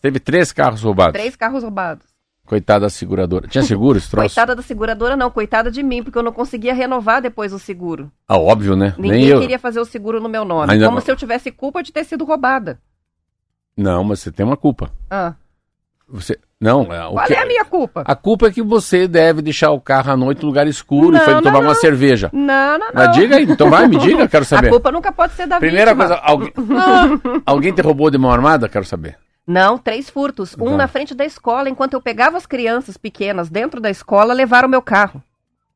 Teve três carros roubados. Três carros roubados. Coitada da seguradora. Tinha seguro esse troço? Coitada da seguradora não, coitada de mim, porque eu não conseguia renovar depois o seguro. Ah, óbvio, né? Ninguém Nem queria fazer o seguro no meu nome. Ainda... Como se eu tivesse culpa de ter sido roubada. Não, mas você tem uma culpa. Ah, Você. Não, é, o qual que- é a minha culpa? A culpa é que você deve deixar o carro à noite em lugar escuro Não, e foi não, tomar uma não. cerveja. Não, não, não. Mas diga aí, então vai, me diga, quero A saber. culpa nunca pode ser da Primeira vítima. coisa, alguém, alguém te roubou de mão armada? Quero saber. Não, três furtos. Um Tá. na frente da escola. Enquanto eu pegava as crianças pequenas dentro da escola, levaram meu carro.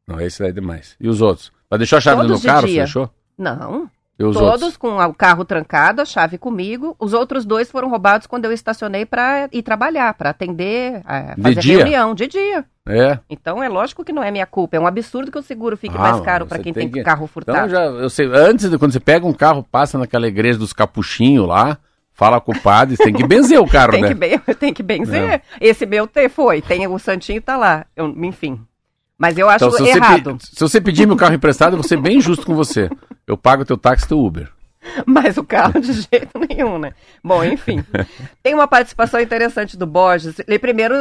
Não, esse daí é demais. E os outros? Mas deixou a chave Todos no carro, deixou? Não. Os Todos outros? com o carro trancado, a chave comigo. Os outros dois foram roubados quando eu estacionei para ir trabalhar, para atender, De fazer dia? reunião de dia. É. Então é lógico que não é minha culpa. É um absurdo que o seguro fique Ah, mais caro para quem tem que- carro furtado. Então já, eu sei, antes de quando você pega um carro, passa naquela igreja dos capuchinhos lá, fala com o padre, tem que benzer o carro, tem, né? que ben- tem que benzer. É. Esse meu foi. Tem o Santinho tá lá. Eu- enfim. Mas eu acho Então, se você, errado. pe- se você pedir meu carro emprestado, eu vou ser bem justo com você. Eu pago teu táxi e teu Uber. Mas o carro de jeito nenhum, né? Bom, enfim. Tem uma participação interessante do Borges. Ele primeiro,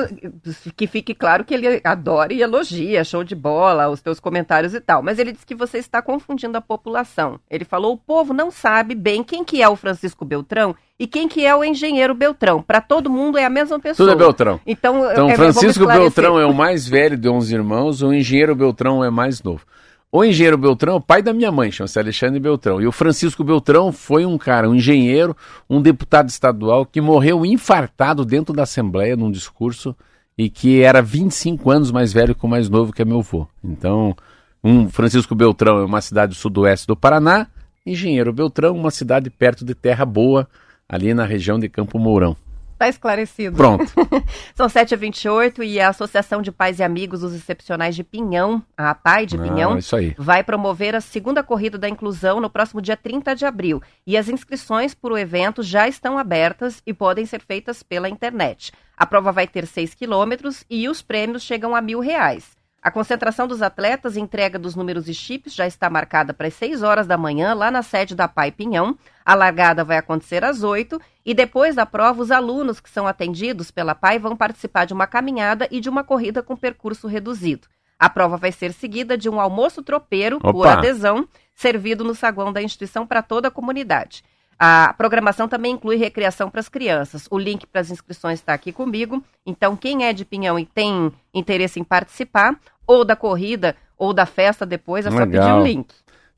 que fique claro que ele adora e elogia, show de bola, os teus comentários e tal. Mas ele diz que você está confundindo a população. Ele falou, o povo não sabe bem quem que é o Francisco Beltrão e quem que é o engenheiro Beltrão. Para todo mundo é a mesma pessoa. Tudo é Beltrão. Então, Então, é, Francisco. Beltrão é o mais velho de 11 irmãos, o engenheiro Beltrão é mais novo. O engenheiro Beltrão pai da minha mãe, chama-se Alexandre Beltrão. E o Francisco Beltrão foi um cara, um engenheiro, um deputado estadual que morreu infartado dentro da Assembleia num discurso e que era 25 anos mais velho que o mais novo que é meu avô. Então, um Francisco Beltrão é uma cidade do sudoeste do Paraná, Engenheiro Beltrão, uma cidade perto de Terra Boa, ali na região de Campo Mourão. Tá esclarecido. Pronto. São 7h28 e a Associação de Pais e Amigos dos Excepcionais de Pinhão, a APAI de Pinhão, Ah, isso aí. vai promover a segunda corrida da inclusão no próximo dia 30 de abril. E as inscrições para o evento já estão abertas e podem ser feitas pela internet. A prova vai ter 6 quilômetros e os prêmios chegam a mil reais. A concentração dos atletas e entrega dos números e chips já está marcada para as 6 horas da manhã, lá na sede da PAI Pinhão. A largada vai acontecer às 8 e depois da prova, os alunos que são atendidos pela PAI vão participar de uma caminhada e de uma corrida com percurso reduzido. A prova vai ser seguida de um almoço tropeiro por Opa! adesão, servido no saguão da instituição para toda a comunidade. A programação também inclui recreação para as crianças. O link para as inscrições está aqui comigo. Então, quem é de Pinhão e tem interesse em participar, ou da corrida, ou da festa depois, é só pedir Legal. o link.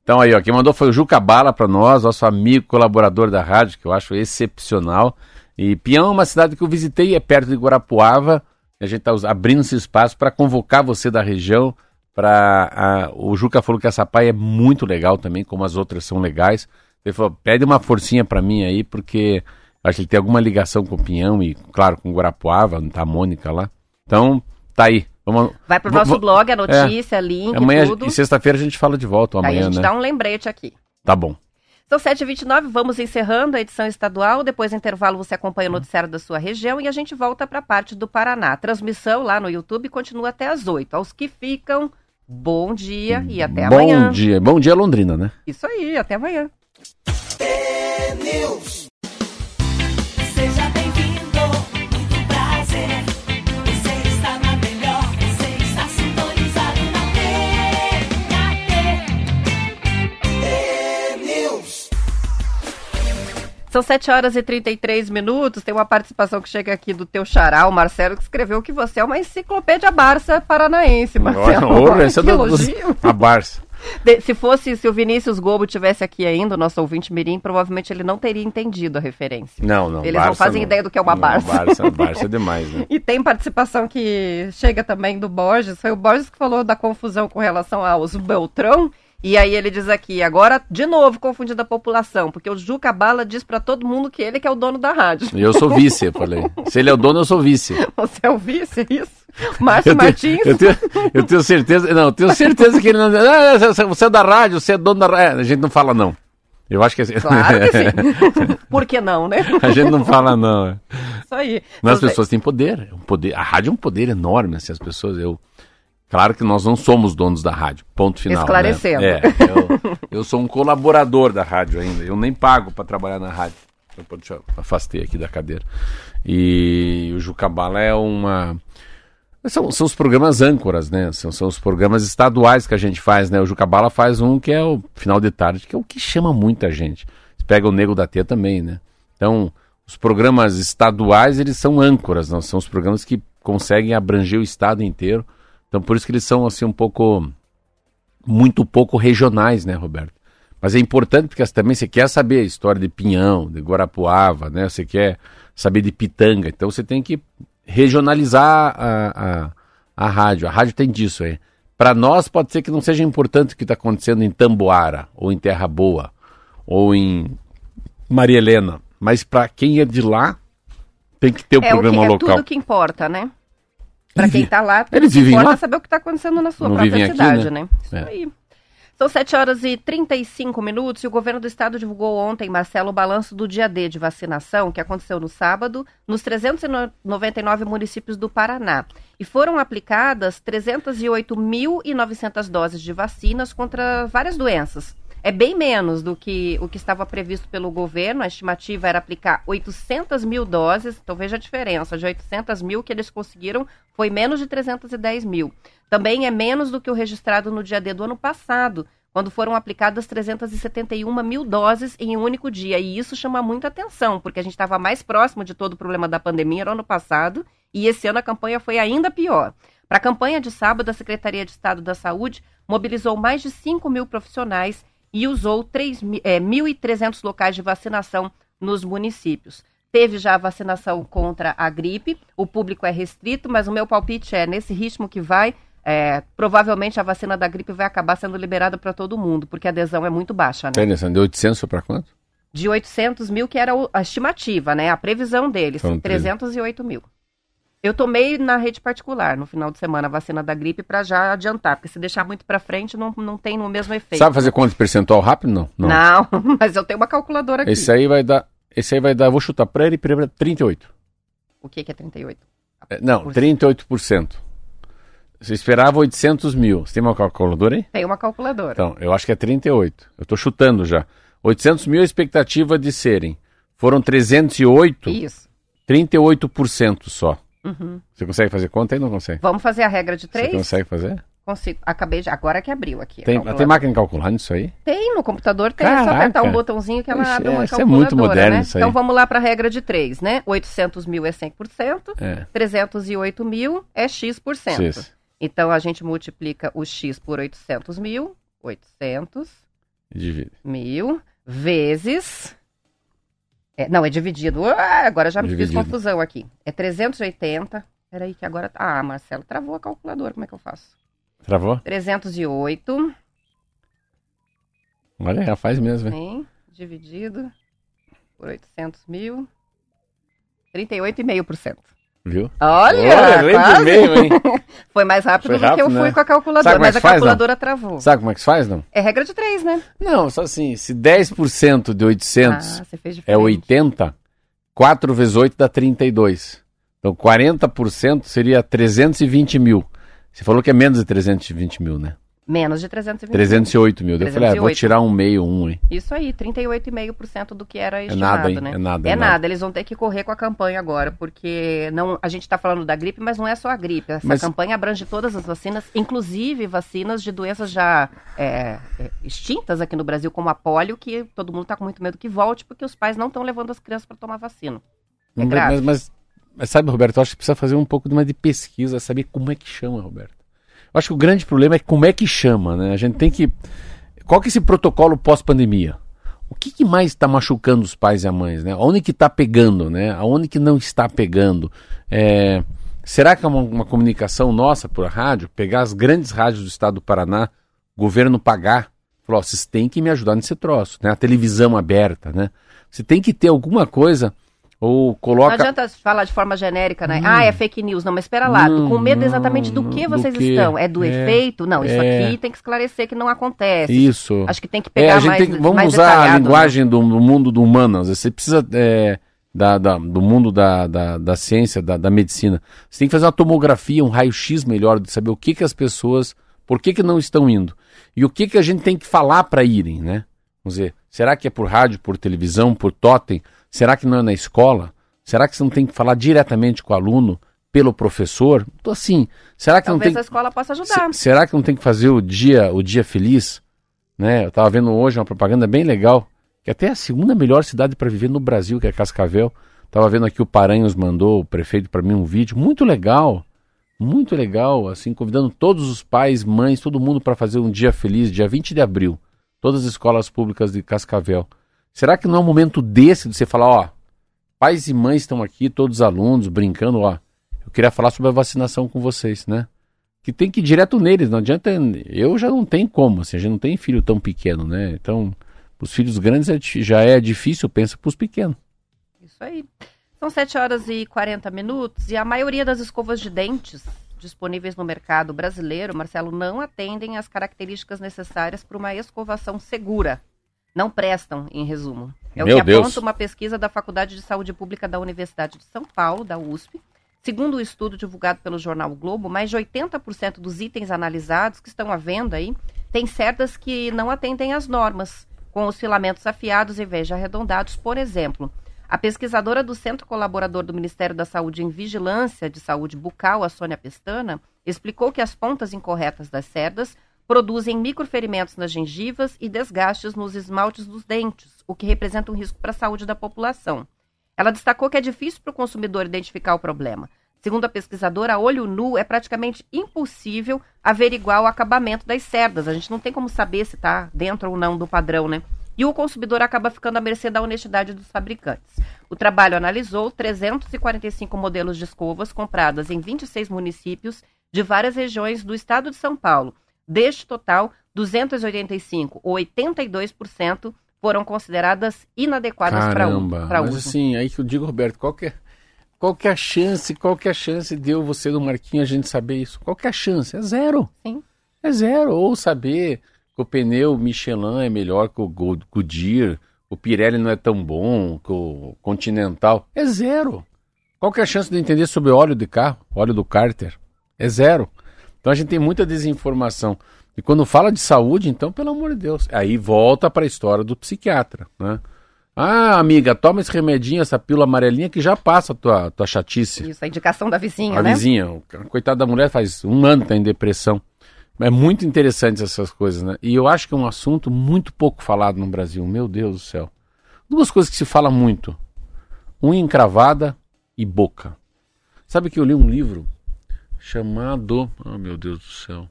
Então aí, ó, quem mandou foi o Juca Bala para nós, nosso amigo colaborador da rádio, que eu acho excepcional. E Pião é uma cidade que eu visitei, é perto de Guarapuava. A gente está abrindo esse espaço para convocar você da região. Pra, o Juca falou que essa pai é muito legal também, como as outras são legais. Ele falou, pede uma forcinha para mim aí, porque acho que ele tem alguma ligação com o Pinhão e, claro, com Guarapuava, não tá a Mônica lá. Então, tá aí. Vamos, Vai para o Vou- nosso vou- blog, a notícia, link, amanhã tudo. e sexta-feira a gente fala de volta, ou Aí a amanhã, gente né? dá um lembrete aqui. Tá bom. São 7h29, vamos encerrando a edição estadual. Depois do intervalo você acompanha o noticiário da sua região e a gente volta para a parte do Paraná. A transmissão lá no YouTube continua até às 8 Aos que ficam, bom dia e até Bom amanhã. dia. Bom dia, Londrina, né? Isso aí, até amanhã. São 7 horas e 33 minutos. Tem uma participação que chega aqui do teu xará, o Marcelo, que escreveu que você é uma enciclopédia Barça paranaense, Marcelo. Olha, é que do, dos- elogio. a Barça. De- se fosse, se o Vinícius Gobo tivesse aqui ainda, o nosso ouvinte mirim, provavelmente ele não teria entendido a referência. Não, não. Eles não Barça fazem ideia do que é uma Não, Barça. Barça. Barça é demais, né? E tem participação que chega também do Borges. Foi o Borges que falou da confusão com relação aos Beltrão. E aí ele diz aqui, agora de novo confundindo a população, porque o Juca Bala diz pra todo mundo que ele que é o dono da rádio. E eu sou vice, eu falei. Se ele é o dono, eu sou vice. Você é o vice, é isso? Márcio Eu Martins. tenho, eu, tenho, eu tenho certeza. Não, eu tenho certeza que ele não. Ah, você- você é da rádio, você é dono da rádio. A gente não fala não. Eu acho que assim. Claro que sim. Por que não, né? A gente não fala não. é. Isso aí. Mas as pessoas têm poder, é um poder. A rádio é um poder enorme, assim, as pessoas. Eu, claro que nós não somos donos da rádio. Ponto final. né? Esclarecendo. É, eu, eu sou um colaborador da rádio ainda. Eu nem pago para trabalhar na rádio. Então, Deixa eu afastei aqui da cadeira. E o Jucabala é uma. São, são os programas âncoras, né? São, são os programas estaduais que a gente faz, né? O Jucabala faz um que é o final de tarde, que é o que chama muita gente. Você pega o Nego da Tia também, né? Então, os programas estaduais, eles são âncoras, não são os programas que conseguem abranger o estado inteiro. Então, por isso que eles são, assim, um pouco, muito pouco regionais, né, Roberto? Mas é importante porque também você quer saber a história de Pinhão, de Guarapuava, né? Você quer saber de Pitanga. Então você tem que regionalizar a, a, a rádio. A rádio tem disso, é. Para nós pode ser que não seja importante o que está acontecendo em Tamboara, ou em Terra Boa, ou em Maria Helena. Mas para quem é de lá, tem que ter o é, programa o que, é local. tudo que importa, né? Eles quem vi- tá lá, Eles vivem importa lá? saber o que tá acontecendo na sua Não própria vivem aqui, cidade, né? né? Isso É. aí. São 7 horas e 35 minutos e o governo do estado divulgou ontem, Marcelo, o balanço do dia D de vacinação que aconteceu no sábado nos 399 municípios do Paraná. E foram aplicadas 308.900 doses de vacinas contra várias doenças. É bem menos do que o que estava previsto pelo governo. A estimativa era aplicar 800 mil doses. Então veja a diferença. De 800 mil que eles conseguiram foi menos de 310 mil. Também é menos do que o registrado no dia D do ano passado, quando foram aplicadas 371 mil doses em um único dia. E isso chama muita atenção, porque a gente estava mais próximo de todo o problema da pandemia no ano passado, e esse ano a campanha foi ainda pior. Para a campanha de sábado, a Secretaria de Estado da Saúde mobilizou mais de 5 mil profissionais e usou 3 mi- é, 1.300 locais de vacinação nos municípios. Teve já a vacinação contra a gripe, o público é restrito, mas o meu palpite é, nesse ritmo que vai, é, provavelmente a vacina da gripe vai acabar sendo liberada para todo mundo, porque a adesão é muito baixa, né? Interessante. De 800 foi para quanto? De 800 mil, que era a estimativa, né? A previsão deles, Foram 308 mil. Eu tomei na rede particular no final de semana a vacina da gripe para já adiantar, porque se deixar muito para frente não, não tem o mesmo efeito. Sabe fazer conta de percentual rápido? Não. Não, mas eu tenho uma calculadora aqui. Esse aí vai dar. Esse aí vai dar, vou chutar para ele, para 38. O que, que é 38? É, Não, Por- 38%. Você esperava 800 mil. Você tem uma calculadora aí? Tem uma calculadora. Então, eu acho que é 38. Eu estou chutando já. 800 mil é a expectativa de serem. Foram 308, Isso. 38% só. Uhum. Você consegue fazer conta aí? Não consegue? Vamos fazer a regra de Você três? consegue fazer? Consigo. Acabei de. Agora que abriu aqui. Tem, calculadora. tem máquina de calcular nisso aí? Tem, no computador tem, é só Caraca. apertar um botãozinho que ela Ixi, abre uma é, isso é calculadora, muito moderno né? isso aí. Então vamos lá para a regra de 3, né? 800 mil é 100%, É. 308 mil é X%. X. Então a gente multiplica o X por 800 mil, 800 Divide. mil, vezes... É, não, é dividido. Ah, agora já me fiz Dividido. confusão aqui. É 380... Peraí que agora... Ah, Marcelo, travou a calculadora, como é que eu faço? Travou? 308 Olha, já faz mesmo? Hein? Dividido por 800 mil. 38,5%. Viu? Olha! quase. mesmo, hein? Foi mais rápido Foi do que eu rápido, fui né? com a calculadora, é mas que a faz, não? calculadora travou. Sabe como é que se faz, não? É regra de 3, né? Não, só assim, se 10% de 800 Ah, é diferente. 80, 4 vezes 8 dá 32. Então 40% seria 320 mil. Você falou que é menos de 320 mil, né? Menos de 320 308 mil. Daí Eu falei, ah, vou 308. tirar um meio, um, hein? Isso aí, 38,5% do que era É estimado, nada, hein? né? É nada, É é nada, nada. eles vão ter que correr com a campanha agora, porque não, a gente está falando da gripe, mas não é só a gripe. Essa Mas- campanha abrange todas as vacinas, inclusive vacinas de doenças já é, é, extintas aqui no Brasil, como a polio, que todo mundo está com muito medo que volte, porque os pais não estão levando as crianças para tomar vacina. É Mas- mas, mas, mas sabe, Roberto, eu acho que precisa fazer um pouco de uma de pesquisa, saber como é que chama, Roberto. Acho que o grande problema é como é que chama, né? A gente tem que. Qual que é esse protocolo pós-pandemia? O que, que mais está machucando os pais e as mães, né? Onde que está pegando, né? Aonde que não está pegando? É, Será que é uma, uma comunicação nossa por rádio? Pegar as grandes rádios do estado do Paraná, governo pagar, falar, vocês têm que me ajudar nesse troço, né? A televisão aberta, né? Você tem que ter alguma coisa ou Não coloca adianta falar de forma genérica, né? Ah, é fake news. Não, mas espera lá. Não, com medo não, exatamente do não, que do vocês quê? estão? É do É, efeito? Não, isso é. aqui tem que esclarecer que não acontece. isso. Acho que tem que É, pegar a gente mais, tem que- vamos mais usar a né? linguagem do, do mundo do humanas. Você precisa é, da, da- do mundo da, da, da ciência, da, da medicina. Você tem que fazer uma tomografia, um raio-x melhor de saber o que, que as pessoas, por que, que não estão indo e o que, que a gente tem que falar para irem, né? Vamos dizer, será que é por rádio, por televisão, por totem? Será que não é na escola? Será que você não tem que falar diretamente com o aluno, pelo professor? Então, assim, será que não Talvez tem a escola possa ajudar. Se- será que não tem que fazer o dia, o dia feliz? Né? Eu estava vendo hoje uma propaganda bem legal, que até é a segunda melhor cidade para viver no Brasil, que é Cascavel. Tava vendo aqui o Paranhos mandou, o prefeito, para mim um vídeo muito legal, muito legal, assim, convidando todos os pais, mães, todo mundo para fazer um dia feliz, dia 20 de abril, todas as escolas públicas de Cascavel. Será que não é um momento desse de você falar, ó, pais e mães estão aqui, todos os alunos brincando, ó, eu queria falar sobre a vacinação com vocês, né? Que tem que ir direto neles, não adianta, eu já não tenho como, assim, a gente não tem filho tão pequeno, né? Então, os filhos grandes é já é difícil, pensa para os pequenos. Isso aí. São 7 horas e 40 minutos e a maioria das escovas de dentes disponíveis no mercado brasileiro, Marcelo, não atendem às características necessárias para uma escovação segura. Não prestam, em resumo. É Meu o que Deus. aponta uma pesquisa da Faculdade de Saúde Pública da Universidade de São Paulo, da USP. Segundo o estudo divulgado pelo jornal o Globo, mais de 80% dos itens analisados que estão à venda aí têm cerdas que não atendem às normas, com os filamentos afiados em vez de arredondados, por exemplo. A pesquisadora do Centro Colaborador do Ministério da Saúde em Vigilância de Saúde Bucal, a Sônia Pestana, explicou que as pontas incorretas das cerdas produzem microferimentos nas gengivas e desgastes nos esmaltes dos dentes, o que representa um risco para a saúde da população. Ela destacou que é difícil para o consumidor identificar o problema. Segundo a pesquisadora, a olho nu é praticamente impossível averiguar o acabamento das cerdas. A gente não tem como saber se está dentro ou não do padrão, né? E o consumidor acaba ficando à mercê da honestidade dos fabricantes. O trabalho analisou 345 modelos de escovas compradas em 26 municípios de várias regiões do estado de São Paulo. Deste total, 285, ou 82%, foram consideradas inadequadas para Caramba, para mas uso. assim, aí que eu digo, Roberto, qual que é, qual que é a chance, qual que é a chance de eu, você do Marquinhos, a gente saber isso? Qual que é a chance? É zero. Sim. É zero. Ou saber que o pneu Michelin é melhor que o Go- Goodyear, o Pirelli não é tão bom que o Continental. É zero. Qual que é a chance de entender sobre óleo de carro, óleo do cárter? É zero. Então a gente tem muita desinformação. E quando fala de saúde, então, pelo amor de Deus, aí volta para a história do psiquiatra, né? Ah, amiga, toma esse remedinho, essa pílula amarelinha que já passa a tua, tua chatice. Isso, a indicação da vizinha, A né? vizinha, o ca- coitada da mulher faz um ano que tá em depressão. É muito interessante essas coisas, né? E eu acho que é um assunto muito pouco falado no Brasil, meu Deus do céu. Duas coisas que se fala muito: unha encravada e boca. Sabe que eu li um livro chamado. Oh, meu Deus do céu.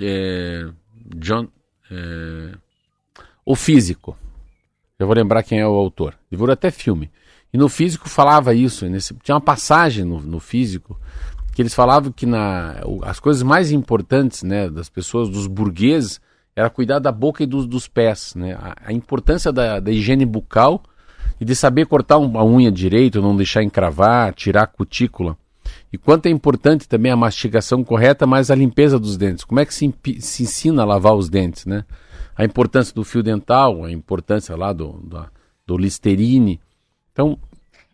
É, John. é, o Físico. Eu vou lembrar quem é o autor. Virou até filme. E no Físico falava isso. nesse- tinha uma passagem no, no Físico que eles falavam que na, as coisas mais importantes né, das pessoas, dos burgueses, era cuidar da boca e dos, dos pés. Né? A, a importância da, da higiene bucal e de saber cortar um- a unha direito, não deixar encravar, tirar a cutícula. E quanto é importante também a mastigação correta, mas a limpeza dos dentes. Como é que se, se ensina a lavar os dentes, né? A importância do fio dental, a importância lá do, da- do Listerine. Então,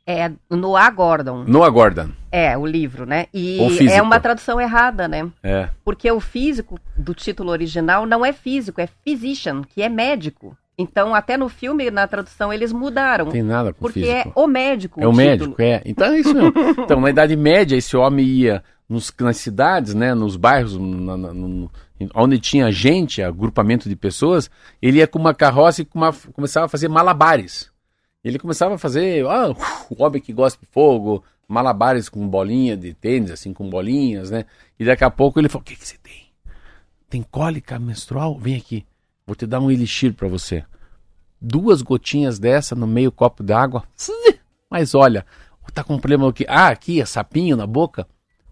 É Noah Gordon. Noah Gordon. É, o livro, né? E é uma tradução errada, né? É. Porque o físico do título original não é físico, é physician, que é médico. Então, até no filme, na tradução, eles mudaram. Não tem nada com porque físico. é o médico. É o título. médico, é. Então é isso mesmo. Então, na Idade Média, esse homem ia nos, nas cidades, né, nos bairros, na- na- no- onde tinha gente, agrupamento de pessoas, ele ia com uma carroça e com uma- começava a fazer malabares. Ele começava a fazer, ah, o homem que gosta de fogo, malabares com bolinha de tênis, assim, com bolinhas, né? E daqui a pouco ele falou, o que, que você tem? Tem cólica menstrual? Vem aqui, vou te dar um elixir para você. Duas gotinhas dessa no meio copo d'água. Mas olha, tá com problema aqui. Ah, aqui, é sapinho na boca.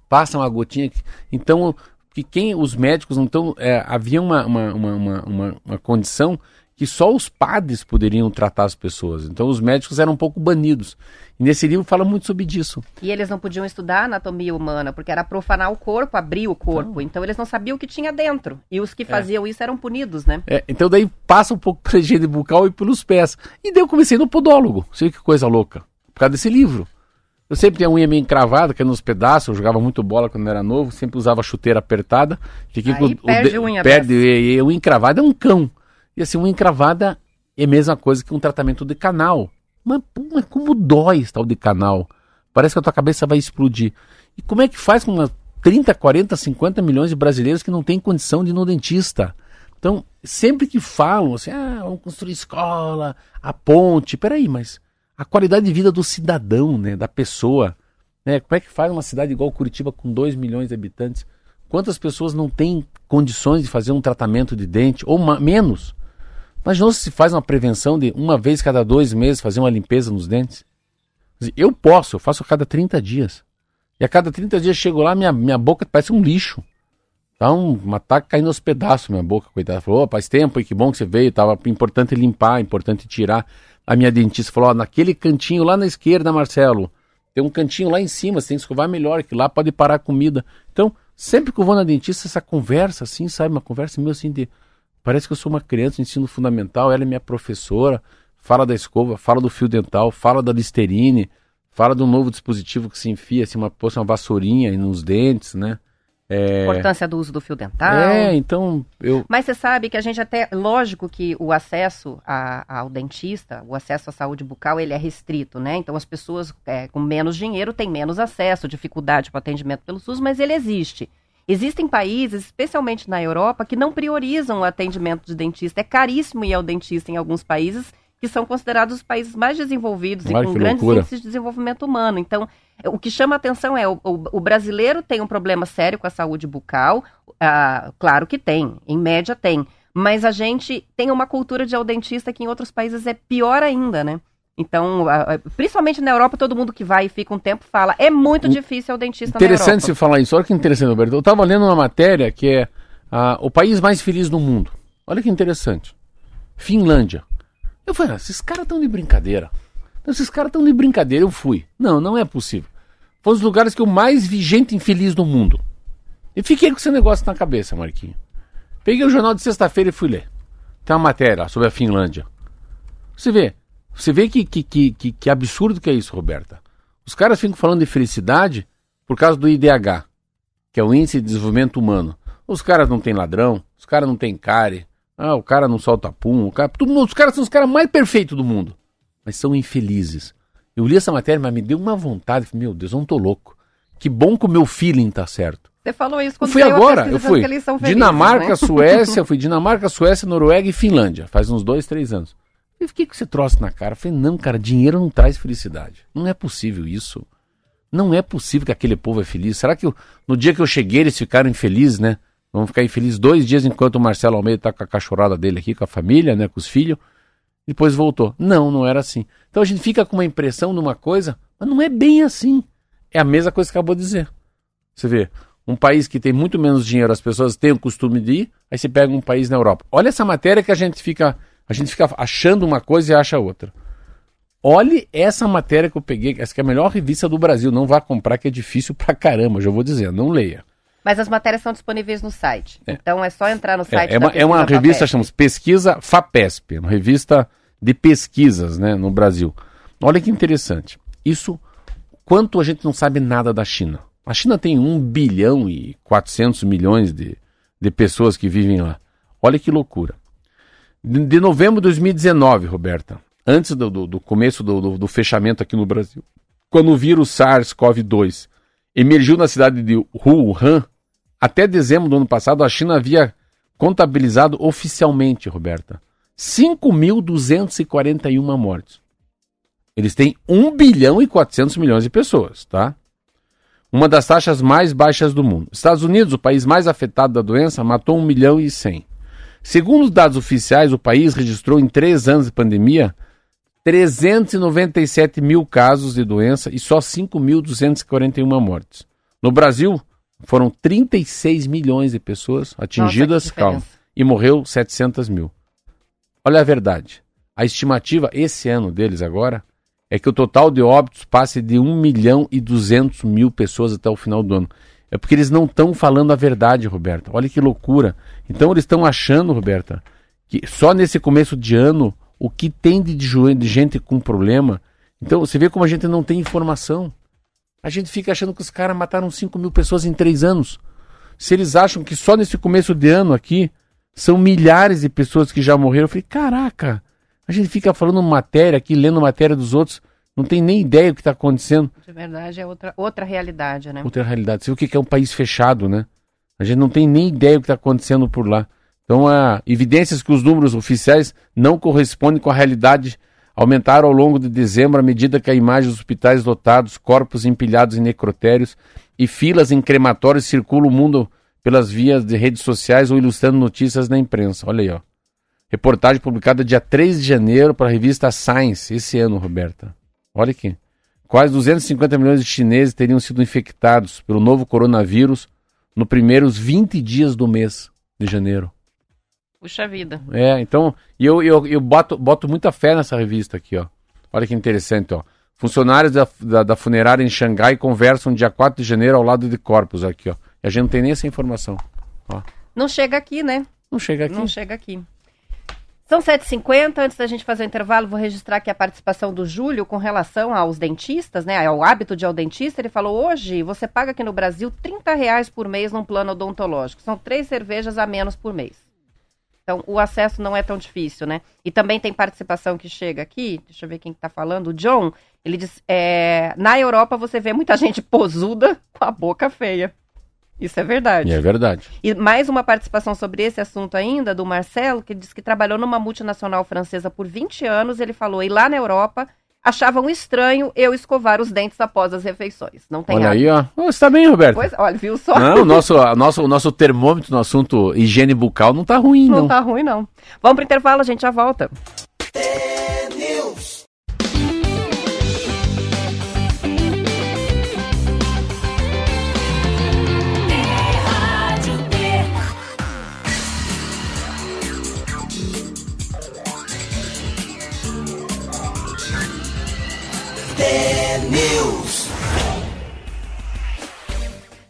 Passa uma gotinha. aqui. Então, que quem os médicos não estão. É, havia uma, uma, uma, uma- uma condição que só os padres poderiam tratar as pessoas. Então, os médicos eram um pouco banidos. E nesse livro fala muito sobre disso. E eles não podiam estudar anatomia humana, porque era profanar o corpo, abrir o corpo. Então, eles não sabiam o que tinha dentro. E os que faziam isso eram punidos, né? É, então daí passa um pouco pela higiene bucal e pelos pés. E daí eu comecei no podólogo. Sei que coisa louca. Por causa desse livro. Eu sempre tinha a unha meio encravada, que é nos pedaços. Eu jogava muito bola quando era novo. Sempre usava chuteira apertada. Fiquei Aí com o perde de- unha Perde. dessa. E, e unha encravada é um cão. E assim, unha encravada é a mesma coisa que um tratamento de canal. Mas, mas como dói esse tal de canal. Parece que a tua cabeça vai explodir. E como é que faz com umas 30, 40, 50 milhões de brasileiros que não têm condição de ir no dentista? Então, sempre que falam assim, ah, vamos construir escola, a ponte, peraí, mas a qualidade de vida do cidadão, né, da pessoa. Né? Como é que faz uma cidade igual Curitiba com 2 milhões de habitantes? Quantas pessoas não têm condições de fazer um tratamento de dente, ou menos? Mas não se faz uma prevenção de uma vez cada dois meses fazer uma limpeza nos dentes? Eu posso, eu faço a cada 30 dias. E a cada 30 dias chego lá, minha, minha boca parece um lixo. Tá um, uma caindo aos pedaços, minha boca, coitada. Falou, "Ô, faz tempo, e que bom que você veio, tava importante limpar, importante tirar. A minha dentista falou, ó, naquele cantinho lá na esquerda, Marcelo, tem um cantinho lá em cima, você tem que escovar melhor, que lá pode parar a comida. Então, sempre que eu vou na dentista, essa conversa, assim, sabe, uma conversa meio assim de... Parece que eu sou uma criança de ensino fundamental, ela é minha professora, fala da escova, fala do fio dental, fala da Listerine, fala de um novo dispositivo que se enfia, assim, uma, uma vassourinha aí nos dentes, né? É, Importância do uso do fio dental. é então, eu... Mas você sabe que a gente até, lógico que o acesso a- ao dentista, o acesso à saúde bucal, ele é restrito, né? Então as pessoas é, com menos dinheiro têm menos acesso, dificuldade para atendimento pelo SUS, mas ele existe. Existem países, especialmente na Europa, que não priorizam o atendimento de dentista. É caríssimo ir ao dentista em alguns países que são considerados os países mais desenvolvidos e com grandes loucura. índices de desenvolvimento humano. Então, o que chama atenção é o, o- o brasileiro tem um problema sério com a saúde bucal. Ah, claro que tem, em média tem. Mas a gente tem uma cultura de ao dentista que em outros países é pior ainda, né? Então, principalmente na Europa, todo mundo que vai e fica um tempo fala, é muito difícil ao dentista Interessante você falar isso. Olha que interessante, Roberto. Eu estava lendo uma matéria que é ah, o país mais feliz do mundo. Olha que interessante. Finlândia. Eu falei, ah, esses caras estão de brincadeira. Esses caras estão de brincadeira. Eu fui. Não, não é possível. Foi um dos lugares que eu mais vi gente infeliz do mundo. E fiquei com esse negócio na cabeça, Marquinho. Peguei o jornal de sexta-feira e fui ler. Tem uma matéria sobre a Finlândia. Você vê, você vê que, que, que, que, absurdo que é isso, Roberta. Os caras ficam falando de felicidade por causa do IDH, que é o Índice de Desenvolvimento Humano. Os caras não têm ladrão, os caras não têm cárie, ah, o cara não solta pum, o cara, mundo, os caras são os caras mais perfeitos do mundo, mas são infelizes. Eu li essa matéria, mas me deu uma vontade, meu Deus, eu não tô louco. Que bom que o meu feeling tá certo. Você falou isso Eu quando fui saiu a agora, eu fui. felizes, Dinamarca, né? Suécia, eu fui Dinamarca, Suécia, Noruega e Finlândia. Faz uns dois, três anos. Eu fiquei com esse troço na cara. Falei, não, cara, dinheiro não traz felicidade. Não é possível isso. Não é possível que aquele povo é feliz. Será que eu- no dia que eu cheguei eles ficaram infelizes, né? Vão ficar infelizes dois dias enquanto o Marcelo Almeida tá com a cachorrada dele aqui, com a família, né? Com os filhos. Depois voltou. Não, não era assim. Então a gente fica com uma impressão de uma coisa, mas não é bem assim. É a mesma coisa que acabou de dizer. Você vê, um país que tem muito menos dinheiro, as pessoas têm o costume de ir, aí você pega um país na Europa. Olha essa matéria que a gente fica, a gente fica achando uma coisa e acha outra. Olhe essa matéria que eu peguei, essa que é a melhor revista do Brasil. Não vá comprar, que é difícil pra caramba, já vou dizer, não leia. Mas as matérias são disponíveis no site. Então é só entrar no site É, é uma, é uma revista, FAPESP. chamamos Pesquisa FAPESP, uma revista de pesquisas né, no Brasil. Olha que interessante. Isso, quanto a gente não sabe nada da China. A China tem 1 bilhão e 400 milhões de, de pessoas que vivem lá. Olha que loucura. De, novembro de 2019, Roberta, antes do, do- do começo do, do- do fechamento aqui no Brasil, quando o vírus SARS-CoV-2 emergiu na cidade de Wuhan, até dezembro do ano passado, a China havia contabilizado oficialmente, Roberta, 5.241 mortes. Eles têm 1 bilhão e 400 milhões de pessoas, tá? Uma das taxas mais baixas do mundo. Estados Unidos, o país mais afetado da doença, matou 1 milhão e 100. Segundo os dados oficiais, o país registrou em três anos de pandemia 397 mil casos de doença e só 5.241 mortes. No Brasil, foram 36 milhões de pessoas atingidas, Nossa, calma, e morreu 700 mil. Olha a verdade. A estimativa esse ano deles agora é que o total de óbitos passe de 1 milhão e 200 mil pessoas até o final do ano. É porque eles não estão falando a verdade, Roberta. Olha que loucura. Então eles estão achando, Roberta, que só nesse começo de ano o que tem de, de gente com problema. Então você vê como a gente não tem informação. A gente fica achando que os caras mataram 5 mil pessoas em três anos. Se eles acham que só nesse começo de ano aqui são milhares de pessoas que já morreram, eu falei, caraca, a gente fica falando matéria aqui, lendo matéria dos outros, não tem nem ideia do que está acontecendo. De verdade, é outra, outra realidade, né? Outra realidade. Você viu o que é um país fechado, né? A gente não tem nem ideia do que está acontecendo por lá. Então, há evidências que os números oficiais não correspondem com a realidade aumentaram ao longo de dezembro à medida que a imagem dos hospitais lotados, corpos empilhados em necrotérios e filas em crematórios circulam o mundo pelas vias de redes sociais ou ilustrando notícias na imprensa. Olha aí, ó. Reportagem publicada dia 3 de janeiro para a revista Science, esse ano, Roberta. Olha aqui. Quase 250 milhões de chineses teriam sido infectados pelo novo coronavírus nos primeiros 20 dias do mês de janeiro. Puxa vida. É, então, eu, eu, eu boto, boto muita fé nessa revista aqui, ó. Olha que interessante, ó. Funcionários da, da, da funerária em Xangai conversam dia 4 de janeiro ao lado de corpos aqui, ó. E a gente não tem nem essa informação. Ó. Não chega aqui, né? Não chega aqui. Não chega aqui. São 7h50, antes da gente fazer o intervalo, vou registrar aqui a participação do Júlio com relação aos dentistas, né? Ao hábito de ir ao dentista. Ele falou: hoje você paga aqui no Brasil 30 reais por mês num plano odontológico. São três cervejas a menos por mês. Então, o acesso não é tão difícil, né? E também tem participação que chega aqui, deixa eu ver quem está falando, o John, ele diz, é, na Europa você vê muita gente posuda com a boca feia. Isso é verdade. E é verdade. E mais uma participação sobre esse assunto ainda, do Marcelo, que diz que trabalhou numa multinacional francesa por 20 anos. Ele falou, e lá na Europa achavam estranho eu escovar os dentes após as refeições. Não tem Olha hábito. aí, ó. Ô, Você tá bem, Roberto? Pois, olha, viu só? Não, o nosso, a nosso, o nosso termômetro no assunto higiene bucal não tá ruim, Não não. tá ruim, não. Vamos pro intervalo, a gente já volta.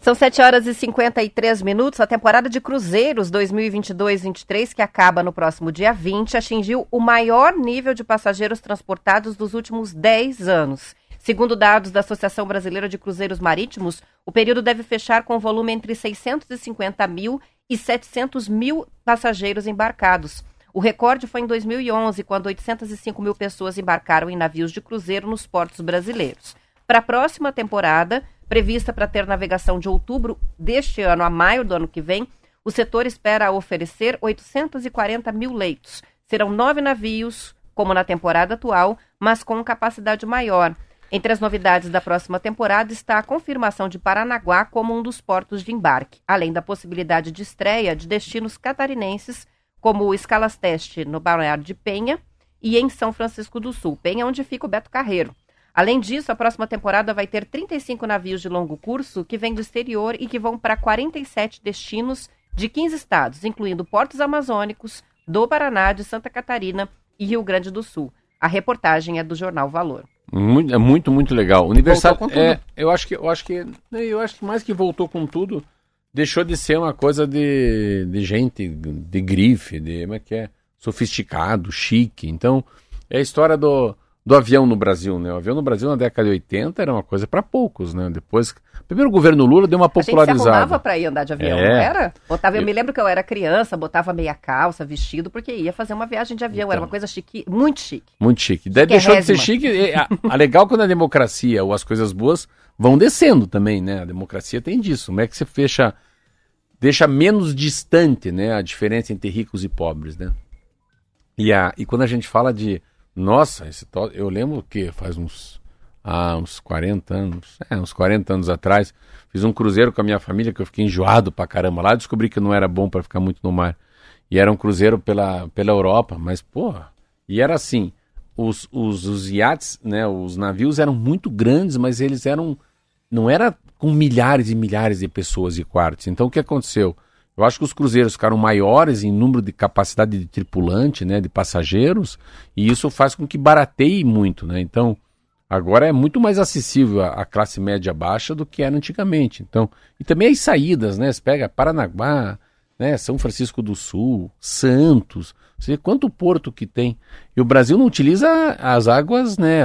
São 7 horas e 53 minutos. A temporada de cruzeiros 2022-23, que acaba no próximo dia 20, atingiu o maior nível de passageiros transportados dos últimos 10 anos. Segundo dados da Associação Brasileira de Cruzeiros Marítimos, o período deve fechar com volume entre 650 mil e 700 mil passageiros embarcados. O recorde foi em 2011, quando 805 mil pessoas embarcaram em navios de cruzeiro nos portos brasileiros. Para a próxima temporada, prevista para ter navegação de outubro deste ano a maio do ano que vem, o setor espera oferecer 840 mil leitos. Serão nove navios, como na temporada atual, mas com capacidade maior. Entre as novidades da próxima temporada está a confirmação de Paranaguá como um dos portos de embarque, além da possibilidade de estreia de destinos catarinenses, como o Escalas Teste no Balneário de Penha e em São Francisco do Sul, Penha onde fica o Beto Carreiro. Além disso, a próxima temporada vai ter 35 navios de longo curso que vêm do exterior e que vão para 47 destinos de 15 estados, incluindo portos amazônicos, do Paraná, de Santa Catarina e Rio Grande do Sul. A reportagem é do jornal Valor. Muito, é muito, muito legal. Universal, Voltou com tudo. é, eu acho que, eu acho que, eu acho que mais que voltou com tudo, deixou de ser uma coisa de, de gente, de grife, de, como é que é, sofisticado, chique. Então, é a história do, do avião no Brasil, né? O avião no Brasil na década de 80 era uma coisa para poucos, né? Depois, primeiro o governo Lula deu uma A gente se arrumava popularizada. para ir andar de avião, É. não era? Botava, eu, Eu- me lembro que eu era criança, botava meia calça, vestido, porque ia fazer uma viagem de avião. Era Então. uma coisa chique, muito chique. Muito chique. Daí deixou de ser chique. A, a legal quando a democracia ou as coisas boas vão descendo também, né? A democracia tem disso. Como é que você fecha, deixa menos distante, né? A diferença entre ricos e pobres, né? E, a, e quando a gente fala de, nossa, esse to- eu lembro que faz uns, ah, uns 40 anos, é, uns 40 anos atrás, fiz um cruzeiro com a minha família que eu fiquei enjoado pra caramba. Lá descobri que não era bom pra ficar muito no mar. E era um cruzeiro pela, pela Europa, mas, porra, e era assim, os, os, os iates, né, os navios eram muito grandes, mas eles eram, não era com milhares e milhares de pessoas e quartos. Então o que aconteceu? Eu acho que os cruzeiros ficaram maiores em número de capacidade de tripulante, né, de passageiros, e isso faz com que barateie muito, né? Então, agora é muito mais acessível a, a classe média baixa do que era antigamente. Então, e também as saídas, né? Você pega Paranaguá, né, São Francisco do Sul, Santos, você vê quanto porto que tem. E o Brasil não utiliza as águas, né,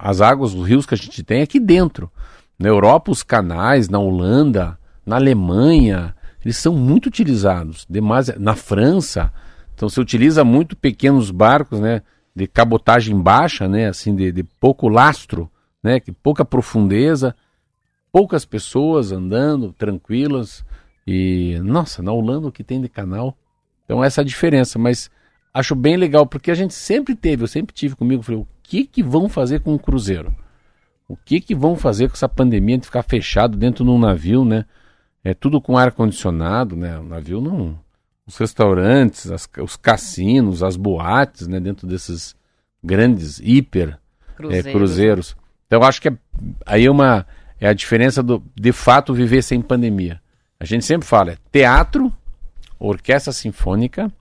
as águas, os rios que a gente tem aqui dentro. Na Europa, os canais, na Holanda, na Alemanha, eles são muito utilizados. Demais, na França, então se utiliza muito pequenos barcos, né, de cabotagem baixa, né, assim, de, de pouco lastro, né, que pouca profundeza, poucas pessoas andando tranquilas. E, nossa, na Holanda o que tem de canal. Então essa é a diferença, mas acho bem legal, porque a gente sempre teve, eu sempre tive comigo, falei, o que que vão fazer com o Cruzeiro? O que que vão fazer com essa pandemia de ficar fechado dentro de um navio, né? É tudo com ar-condicionado, né? O navio não... Os restaurantes, as- os cassinos, as boates, né? Dentro desses grandes hiper é, cruzeiros. Então eu acho que é, aí é uma é a diferença do de fato viver sem pandemia. A gente sempre fala, é teatro, orquestra sinfônica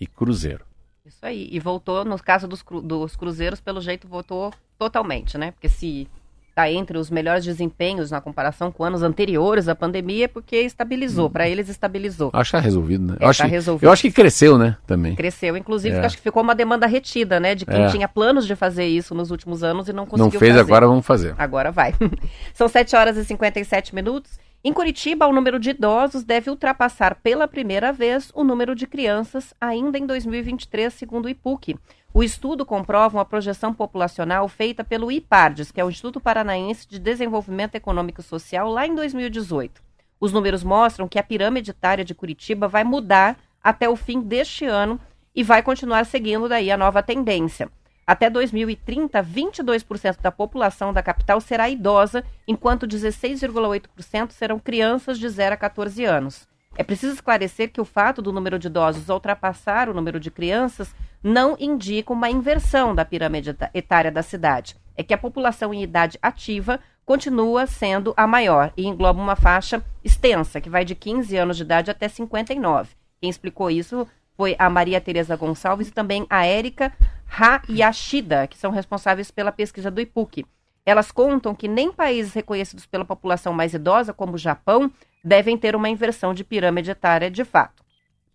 e cruzeiro. Isso aí. E voltou, no caso dos, cru- dos cruzeiros, pelo jeito, voltou totalmente, né? Porque se tá entre os melhores desempenhos na comparação com anos anteriores à pandemia, é porque estabilizou. Para eles, estabilizou. Acho que tá resolvido, né? É, eu, acho tá que, resolvido. eu acho que cresceu, né? Também. Cresceu, inclusive, É. acho que ficou uma demanda retida, né? De quem É. tinha planos de fazer isso nos últimos anos e não conseguiu Não fez, fazer. agora vamos fazer. Agora vai. São 7 horas e 57 minutos. Em Curitiba, o número de idosos deve ultrapassar pela primeira vez o número de crianças ainda em 2023, segundo o IPUC. O estudo comprova uma projeção populacional feita pelo IPARDES, que é o Instituto Paranaense de Desenvolvimento Econômico e Social, lá em 2018. Os números mostram que a pirâmide etária de Curitiba vai mudar até o fim deste ano e vai continuar seguindo daí a nova tendência. Até 2030, 22% da população da capital será idosa, enquanto 16,8% serão crianças de 0 a 14 anos. É preciso esclarecer que o fato do número de idosos ultrapassar o número de crianças não indica uma inversão da pirâmide etária da cidade. É que a população em idade ativa continua sendo a maior e engloba uma faixa extensa, que vai de 15 anos de idade até 59. Quem explicou isso foi a Maria Tereza Gonçalves e também a Érica Hayashida, que são responsáveis pela pesquisa do IPUC. Elas contam que nem países reconhecidos pela população mais idosa, como o Japão, devem ter uma inversão de pirâmide etária de fato.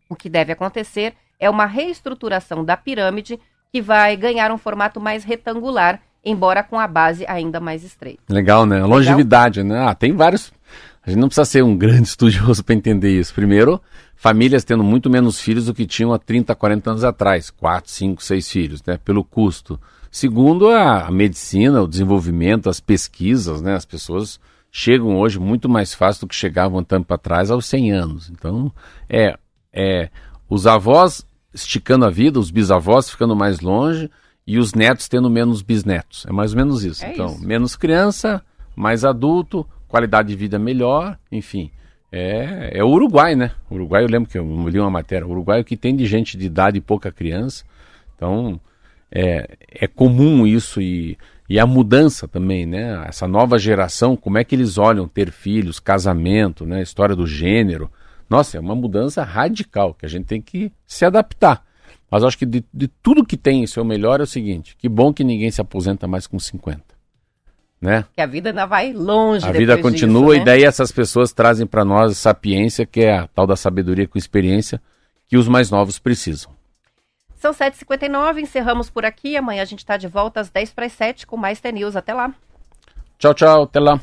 O que deve acontecer é uma reestruturação da pirâmide que vai ganhar um formato mais retangular, embora com a base ainda mais estreita. Legal, né? A longevidade, né? Ah, tem vários. A gente não precisa ser um grande estudioso para entender isso. Primeiro, famílias tendo muito menos filhos do que tinham há 30, 40 anos atrás. 4, 5, 6 filhos, né? Pelo custo. Segundo, a, a medicina, o desenvolvimento, as pesquisas, né? As pessoas chegam hoje muito mais fácil do que chegavam um tempo atrás aos 100 anos. Então, é, é os avós esticando a vida, os bisavós ficando mais longe e os netos tendo menos bisnetos. É mais ou menos isso. É então, isso. menos criança, mais adulto, qualidade de vida melhor, enfim. É, é o Uruguai, né? O Uruguai, eu lembro que eu li uma matéria, o Uruguai é o que tem de gente de idade e pouca criança. Então, é, é comum isso e, e a mudança também, né? Essa nova geração, como é que eles olham ter filhos, casamento, né? História do gênero. Nossa, é uma mudança radical que a gente tem que se adaptar. Mas acho que de, de tudo que tem, seu melhor é o seguinte: que bom que ninguém se aposenta mais com 50. Né? Que a vida ainda vai longe A vida continua disso, e né? daí essas pessoas trazem para nós sapiência, que é a tal da sabedoria com experiência que os mais novos precisam. São 7h59, encerramos por aqui. Amanhã a gente está de volta às 10 para as 7 com mais TNews. Até lá. Tchau, tchau. Até lá.